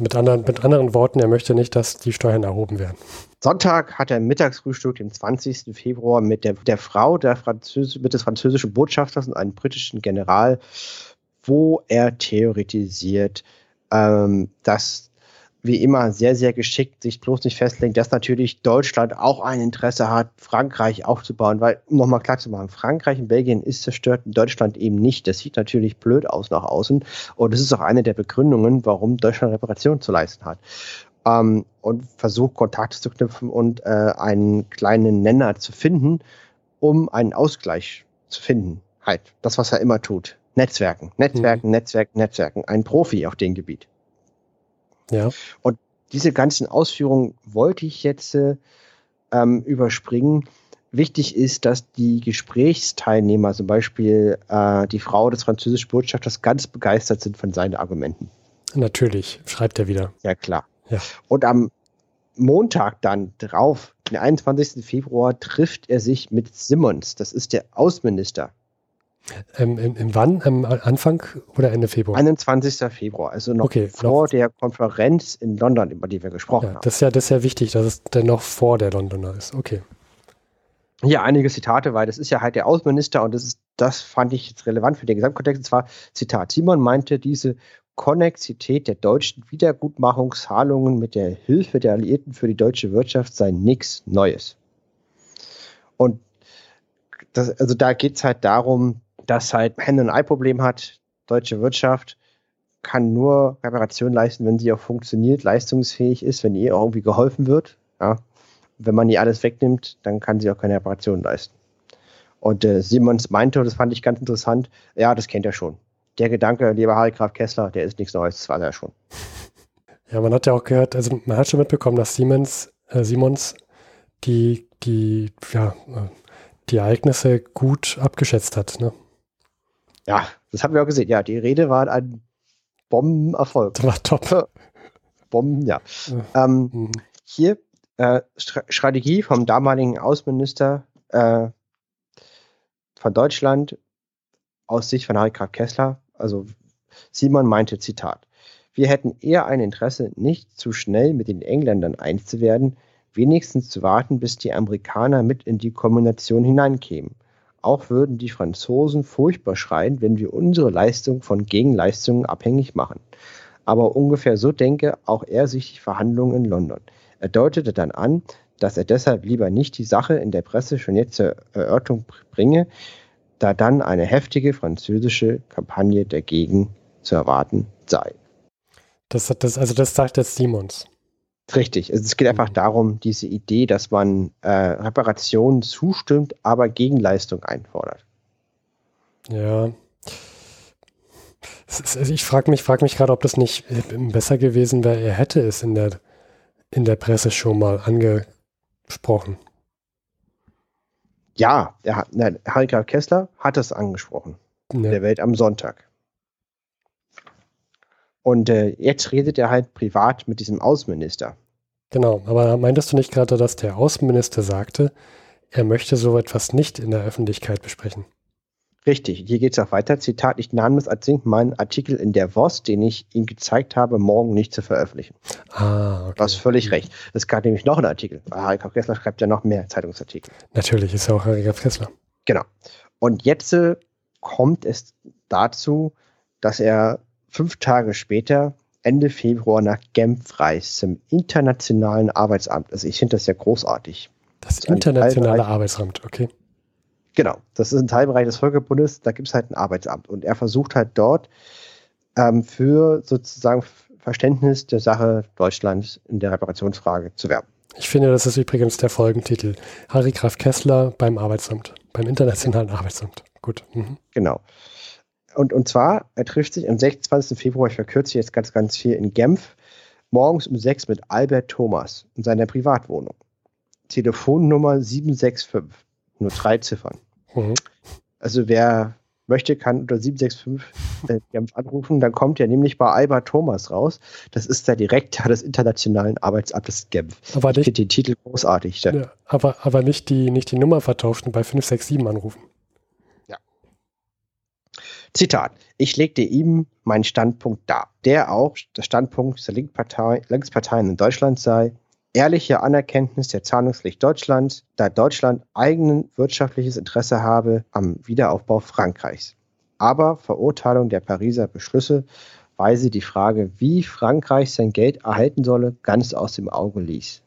Mit anderen, mit anderen Worten, er möchte nicht, dass die Steuern erhoben werden. Sonntag hat er Mittagsfrühstück, den 20. Februar, mit der, der Frau der Französ mit des französischen Botschafters und einem britischen General, wo er theoretisiert, ähm, dass wie immer sehr, sehr geschickt sich bloß nicht festlegen, dass natürlich Deutschland auch ein Interesse hat, Frankreich aufzubauen, weil, um nochmal klar zu machen, Frankreich und Belgien ist zerstört, Deutschland eben nicht. Das sieht natürlich blöd aus nach außen und das ist auch eine der Begründungen, warum Deutschland Reparationen zu leisten hat ähm, und versucht, Kontakte zu knüpfen und äh, einen kleinen Nenner zu finden, um einen Ausgleich zu finden. Halt, das, was er immer tut. Netzwerken, Netzwerken, mhm. Netzwerken, Netzwerken. Ein Profi auf dem Gebiet. Ja. Und diese ganzen Ausführungen wollte ich jetzt äh, ähm, überspringen. Wichtig ist, dass die Gesprächsteilnehmer, zum Beispiel äh, die Frau des französischen Botschafters, ganz begeistert sind von seinen Argumenten. Natürlich, schreibt er wieder. Ja, klar. Ja. Und am Montag dann drauf, den 21. Februar, trifft er sich mit Simmons. Das ist der Außenminister. Ähm, im, im wann? Am Anfang oder Ende Februar? 21. Februar, also noch okay, vor noch. der Konferenz in London, über die wir gesprochen ja, haben. Das ist, ja, das ist ja wichtig, dass es dann noch vor der Londoner ist. Okay. Hier einige Zitate, weil das ist ja halt der Außenminister und das ist, das fand ich jetzt relevant für den Gesamtkontext. Und zwar, Zitat, Simon meinte, diese Konnexität der deutschen Wiedergutmachungszahlungen mit der Hilfe der Alliierten für die deutsche Wirtschaft sei nichts Neues. Und das, also da geht es halt darum, dass halt Hände- und Ei-Problem hat. Deutsche Wirtschaft kann nur Reparation leisten, wenn sie auch funktioniert, leistungsfähig ist, wenn ihr irgendwie geholfen wird. Ja. Wenn man ihr alles wegnimmt, dann kann sie auch keine Reparation leisten. Und äh, Simons meinte, das fand ich ganz interessant, ja, das kennt er schon der Gedanke, lieber Harry Graf Kessler, der ist nichts Neues, das war er schon. Ja, man hat ja auch gehört, also man hat schon mitbekommen, dass Siemens, äh, Simons die, die, ja, äh, die Ereignisse gut abgeschätzt hat, ne? Ja, das haben wir auch gesehen. Ja, die Rede war ein Bombenerfolg. Das war top. Bomben, ja. ja. Ähm, mhm. Hier äh, Strategie vom damaligen Außenminister äh, von Deutschland aus Sicht von Harry Graf Kessler, also Simon meinte, Zitat, wir hätten eher ein Interesse, nicht zu schnell mit den Engländern eins zu werden, wenigstens zu warten, bis die Amerikaner mit in die Kombination hineinkämen. Auch würden die Franzosen furchtbar schreien, wenn wir unsere Leistung von Gegenleistungen abhängig machen. Aber ungefähr so denke auch er sich die Verhandlungen in London. Er deutete dann an, dass er deshalb lieber nicht die Sache in der Presse schon jetzt zur Erörterung bringe, da dann eine heftige französische Kampagne dagegen zu erwarten sei. Das, das, also das sagt jetzt Simons. Richtig. Es geht einfach mhm. darum, diese Idee, dass man äh, Reparationen zustimmt, aber Gegenleistung einfordert. Ja. Ist, ich frage mich, frag mich gerade, ob das nicht besser gewesen wäre, er hätte es in der, in der Presse schon mal angesprochen. Ja, er nein, Harry Graf Kessler hat es angesprochen. Ja. Der Welt am Sonntag. Und äh, jetzt redet er halt privat mit diesem Außenminister. Genau, aber meintest du nicht gerade, dass der Außenminister sagte, er möchte so etwas nicht in der Öffentlichkeit besprechen? Richtig, hier geht es auch weiter. Zitat, ich nahm es als meinen Artikel in der WOS, den ich ihm gezeigt habe, morgen nicht zu veröffentlichen. Ah, okay. Du hast völlig recht. Es gab nämlich noch einen Artikel. Harry Graf Kessler schreibt ja noch mehr Zeitungsartikel. Natürlich ist er auch Harry Kessler. Genau. Und jetzt äh, kommt es dazu, dass er fünf Tage später, Ende Februar, nach Genf reist, zum Internationalen Arbeitsamt. Also ich finde das ja großartig. Das, das Internationale Arbeitsamt, okay. Genau, das ist ein Teilbereich des Völkerbundes, da gibt es halt ein Arbeitsamt und er versucht halt dort ähm, für sozusagen Verständnis der Sache Deutschlands in der Reparationsfrage zu werben. Ich finde, das ist übrigens der Folgentitel. Harry Graf Kessler beim Arbeitsamt, beim Internationalen Arbeitsamt. Gut. Mhm. Genau. Und, und zwar, er trifft sich am 26. Februar, ich verkürze jetzt ganz, ganz viel, in Genf, morgens um sechs mit Albert Thomas in seiner Privatwohnung. Telefonnummer 765 nur drei Ziffern. Mhm. Also wer möchte, kann unter 765 äh, Genf anrufen. Dann kommt er nämlich bei Albert Thomas raus. Das ist der Direktor des Internationalen Arbeitsamtes Genf. Aber ich finde den Titel großartig. Ja, aber aber nicht, die, nicht die Nummer vertauschen, bei 567 anrufen. Zitat. Ich legte ihm meinen Standpunkt dar, der auch der Standpunkt der Linkspartei, Linksparteien in Deutschland sei, ehrliche Anerkenntnis der Zahlungspflicht Deutschlands, da Deutschland eigenes wirtschaftliches Interesse habe am Wiederaufbau Frankreichs. Aber Verurteilung der Pariser Beschlüsse weise die Frage, wie Frankreich sein Geld erhalten solle, ganz aus dem Auge ließ.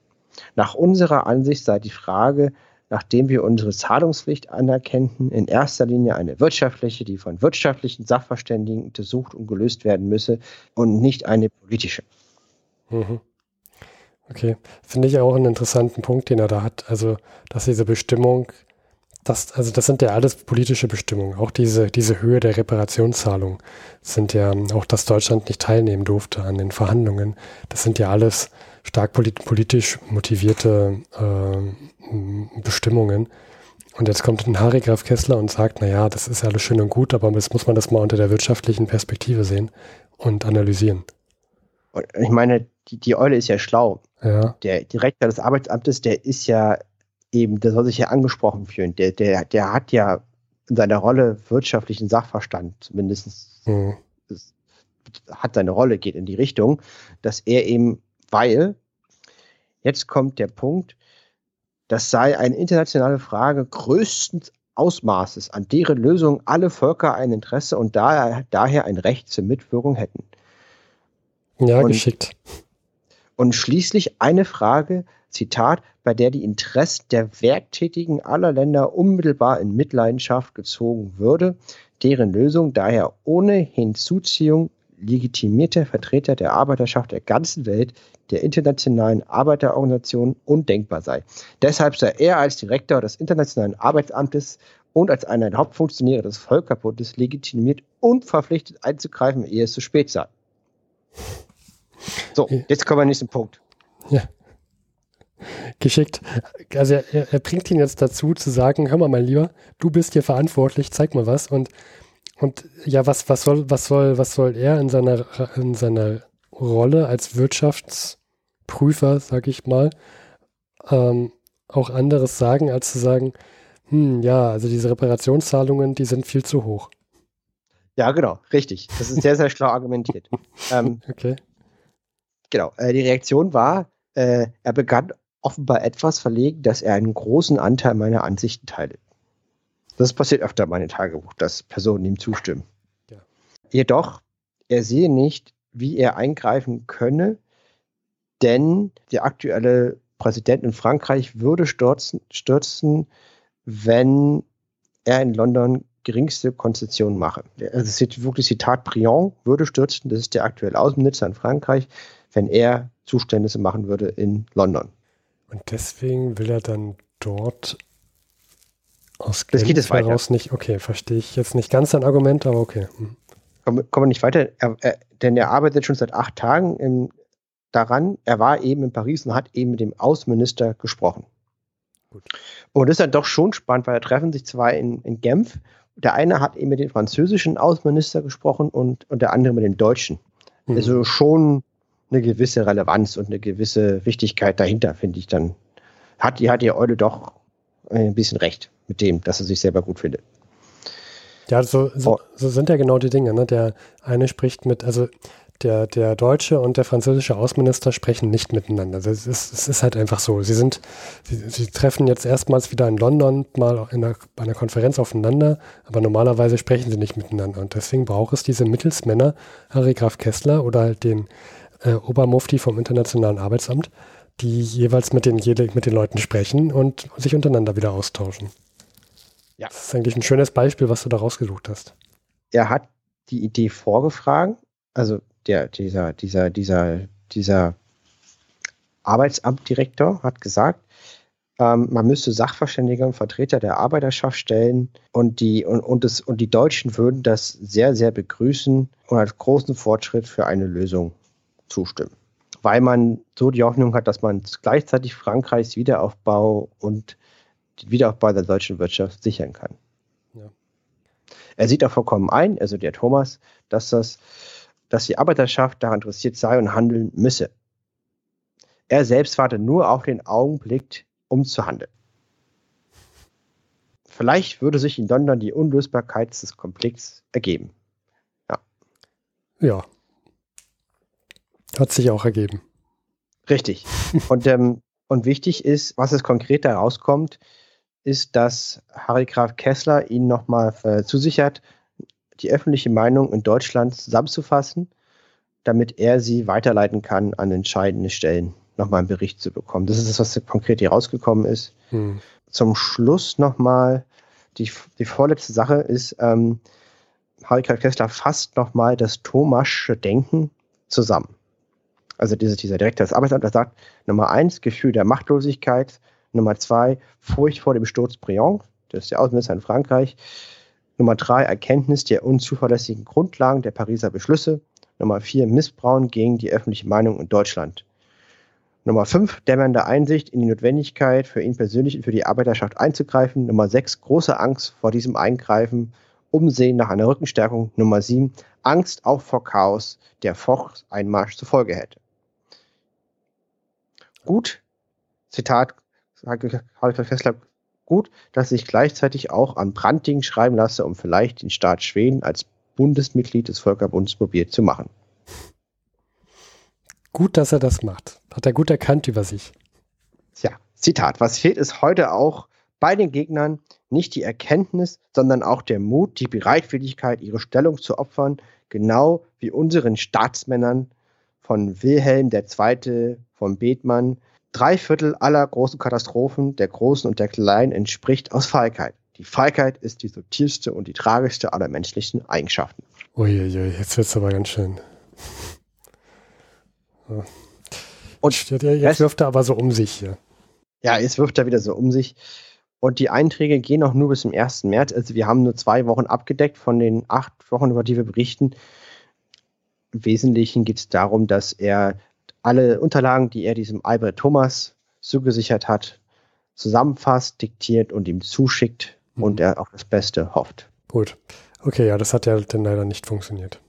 Nach unserer Ansicht sei die Frage, nachdem wir unsere Zahlungspflicht anerkennen, in erster Linie eine wirtschaftliche, die von wirtschaftlichen Sachverständigen untersucht und gelöst werden müsse und nicht eine politische. Mhm. Okay, finde ich auch einen interessanten Punkt, den er da hat. Also, dass diese Bestimmung, das, also das sind ja alles politische Bestimmungen. Auch diese, diese Höhe der Reparationszahlung sind ja, auch dass Deutschland nicht teilnehmen durfte an den Verhandlungen. Das sind ja alles stark politisch motivierte äh, Bestimmungen. Und jetzt kommt ein Harry Graf Kessler und sagt, naja, das ist ja alles schön und gut, aber jetzt muss man das mal unter der wirtschaftlichen Perspektive sehen und analysieren. Ich meine, die, die Eule ist ja schlau. Ja. Der Direktor des Arbeitsamtes, der ist ja eben, der soll sich ja angesprochen fühlen. Der, der, der hat ja in seiner Rolle wirtschaftlichen Sachverstand, zumindest mhm. hat seine Rolle, geht in die Richtung, dass er eben, weil, jetzt kommt der Punkt, das sei eine internationale Frage größten Ausmaßes, an deren Lösung alle Völker ein Interesse und daher, daher ein Recht zur Mitwirkung hätten. Ja, und, geschickt. Und schließlich eine Frage, Zitat, bei der die Interessen der Werktätigen aller Länder unmittelbar in Mitleidenschaft gezogen würde, deren Lösung daher ohne Hinzuziehung legitimierter Vertreter der Arbeiterschaft der ganzen Welt, der internationalen Arbeiterorganisationen undenkbar sei. Deshalb sei er als Direktor des Internationalen Arbeitsamtes und als einer der Hauptfunktionäre des Völkerbundes legitimiert und verpflichtet einzugreifen, ehe es zu spät sei. So, jetzt kommen wir zum nächsten Punkt. Ja. Geschickt. Also er, er, bringt ihn jetzt dazu zu sagen, hör mal mein Lieber, du bist hier verantwortlich, zeig mal was. Und, und ja, was, was, soll, was, soll, was soll er in seiner, in seiner Rolle als Wirtschaftsprüfer, sag ich mal, ähm, auch anderes sagen, als zu sagen, hm, ja, also diese Reparationszahlungen, die sind viel zu hoch. Ja, genau, richtig. Das ist sehr, sehr schlau argumentiert. ähm, okay. Genau, äh, die Reaktion war, äh, er begann offenbar etwas verlegen, dass er einen großen Anteil meiner Ansichten teile. Das passiert öfter in meinem Tagebuch, dass Personen ihm zustimmen. Ja. Jedoch, er sehe nicht, wie er eingreifen könne, denn der aktuelle Präsident in Frankreich würde stürzen, stürzen wenn er in London geringste Konzession mache. Also es ist wirklich Zitat, Briand würde stürzen, das ist der aktuelle Außenminister in Frankreich, wenn er Zuständnisse machen würde in London. Und deswegen will er dann dort aus das geht es weiter. nicht, okay, verstehe ich jetzt nicht ganz sein Argument, aber okay. Hm. Kommen, kommen wir nicht weiter, er, er, denn er arbeitet schon seit acht Tagen im daran, er war eben in Paris und hat eben mit dem Außenminister gesprochen. Gut. Und das ist dann doch schon spannend, weil da treffen sich zwei in, in Genf. Der eine hat eben mit dem französischen Außenminister gesprochen und, und der andere mit dem deutschen. Mhm. Also schon eine gewisse Relevanz und eine gewisse Wichtigkeit dahinter, finde ich dann. Hat, die hat die Eule doch ein bisschen recht mit dem, dass er sich selber gut findet. Ja, so, so, so, sind ja genau die Dinge. Ne? Der eine spricht mit, also der, der deutsche und der französische Außenminister sprechen nicht miteinander. Es ist, es ist halt einfach so. Sie sind, sie, sie treffen jetzt erstmals wieder in London mal in einer, bei einer Konferenz aufeinander, aber normalerweise sprechen sie nicht miteinander. Und deswegen braucht es diese Mittelsmänner, Harry Graf Kessler oder halt den äh, Obermufti vom Internationalen Arbeitsamt, die jeweils mit den, mit den Leuten sprechen und sich untereinander wieder austauschen. Ja. Das ist eigentlich ein schönes Beispiel, was du da rausgesucht hast. Er hat die Idee vorgefragt, also der, dieser, dieser, dieser, dieser Arbeitsamtdirektor hat gesagt, ähm, man müsste Sachverständige und Vertreter der Arbeiterschaft stellen und die, und, und, das, und die Deutschen würden das sehr, sehr begrüßen und als großen Fortschritt für eine Lösung zustimmen. Weil man so die Hoffnung hat, dass man gleichzeitig Frankreichs Wiederaufbau und den Wiederaufbau der deutschen Wirtschaft sichern kann. Ja. Er sieht auch vollkommen ein, also der Thomas, dass das dass die Arbeiterschaft daran interessiert sei und handeln müsse. Er selbst warte nur auf den Augenblick, um zu handeln. Vielleicht würde sich in London die Unlösbarkeit des Konflikts ergeben. Ja. Ja. Hat sich auch ergeben. Richtig. und, ähm, und wichtig ist, was es konkret da rauskommt, ist, dass Harry Graf Kessler ihn nochmal äh, zusichert, die öffentliche Meinung in Deutschland zusammenzufassen, damit er sie weiterleiten kann an entscheidende Stellen, nochmal einen Bericht zu bekommen. Das ist das, was konkret hier rausgekommen ist. Hm. Zum Schluss nochmal, die, die vorletzte Sache ist, ähm, Harry Kessler fasst nochmal das Thomasche Denken zusammen. Also dieses, dieser Direktor des Arbeitsamtes sagt, Nummer eins, Gefühl der Machtlosigkeit. Nummer zwei, Furcht vor dem Sturz Briand, das ist der Außenminister in Frankreich. Nummer drei, Erkenntnis der unzuverlässigen Grundlagen der Pariser Beschlüsse. Nummer vier, Missbrauch gegen die öffentliche Meinung in Deutschland. Nummer fünf, dämmernde Einsicht in die Notwendigkeit, für ihn persönlich und für die Arbeiterschaft einzugreifen. Nummer sechs, große Angst vor diesem Eingreifen, Umsehen nach einer Rückenstärkung. Nummer sieben, Angst auch vor Chaos, der Fochs Einmarsch zur Folge hätte. Gut, Zitat, Harald Fessler, gut, dass ich gleichzeitig auch an Branding schreiben lasse, um vielleicht den Staat Schweden als Bundesmitglied des Völkerbunds mobil zu machen. Gut, dass er das macht. Hat er gut erkannt über sich. Ja, Zitat. Was fehlt ist heute auch bei den Gegnern nicht die Erkenntnis, sondern auch der Mut, die Bereitwilligkeit, ihre Stellung zu opfern, genau wie unseren Staatsmännern von Wilhelm II., von Bethmann, Drei Viertel aller großen Katastrophen, der großen und der kleinen, entspricht aus Feigheit. Die Feigheit ist die subtilste und die tragischste aller menschlichen Eigenschaften. Uiuiui, jetzt wird es aber ganz schön. Und jetzt, jetzt wirft er aber so um sich hier. Ja, jetzt wirft er wieder so um sich. Und die Einträge gehen auch nur bis zum 1. März. Also wir haben nur zwei Wochen abgedeckt von den acht Wochen, über die wir berichten. Im Wesentlichen geht es darum, dass er alle Unterlagen, die er diesem Albert Thomas zugesichert hat, zusammenfasst, diktiert und ihm zuschickt mhm. und er auf das Beste hofft. Gut. Okay, ja, das hat ja dann leider nicht funktioniert.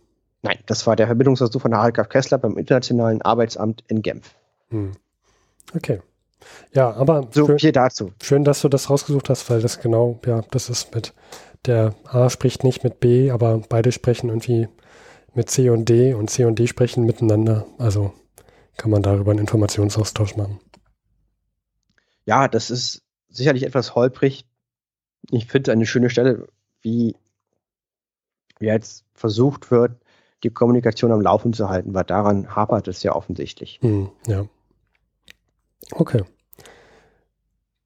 Nein, das war der Verbindungsversuch von Harald Graf Kessler beim Internationalen Arbeitsamt in Genf. Hm. Okay. Ja, aber so schön, viel dazu. Schön, dass du das rausgesucht hast, weil das genau, ja, das ist mit der A spricht nicht mit B, aber beide sprechen irgendwie mit C und D und C und D sprechen miteinander. Also kann man darüber einen Informationsaustausch machen. Ja, das ist sicherlich etwas holprig. Ich finde eine schöne Stelle, wie jetzt versucht wird, die Kommunikation am Laufen zu halten, weil daran hapert es ja offensichtlich. Hm, ja. Okay.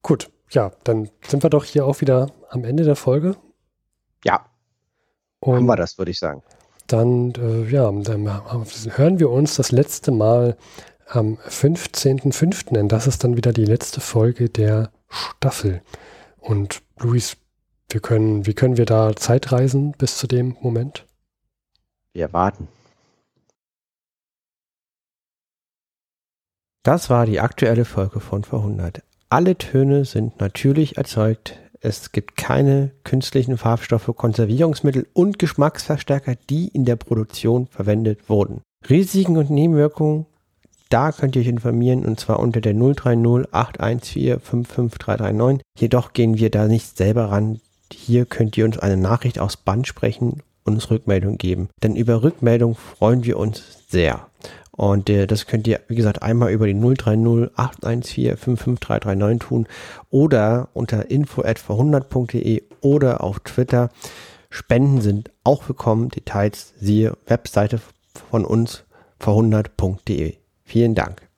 Gut, ja, dann sind wir doch hier auch wieder am Ende der Folge. Ja. Und haben wir das, würde ich sagen dann, äh, ja, dann hören wir uns das letzte Mal am 15.05., denn das ist dann wieder die letzte Folge der Staffel. Und Luis, wir können, wie können wir da Zeitreisen bis zu dem Moment? Wir warten. Das war die aktuelle Folge von Verhundert. Alle Töne sind natürlich erzeugt. Es gibt keine künstlichen Farbstoffe, Konservierungsmittel und Geschmacksverstärker, die in der Produktion verwendet wurden. Risiken und Nebenwirkungen, da könnt ihr euch informieren und zwar unter der 030 814 55339. Jedoch gehen wir da nicht selber ran. Hier könnt ihr uns eine Nachricht aus Band sprechen und uns Rückmeldung geben. Denn über Rückmeldung freuen wir uns sehr. Und äh, das könnt ihr, wie gesagt, einmal über die 030 814 55339 tun oder unter info.verhundert.de oder auf Twitter. Spenden sind auch willkommen. Details siehe Webseite von uns verhundert.de. Vielen Dank.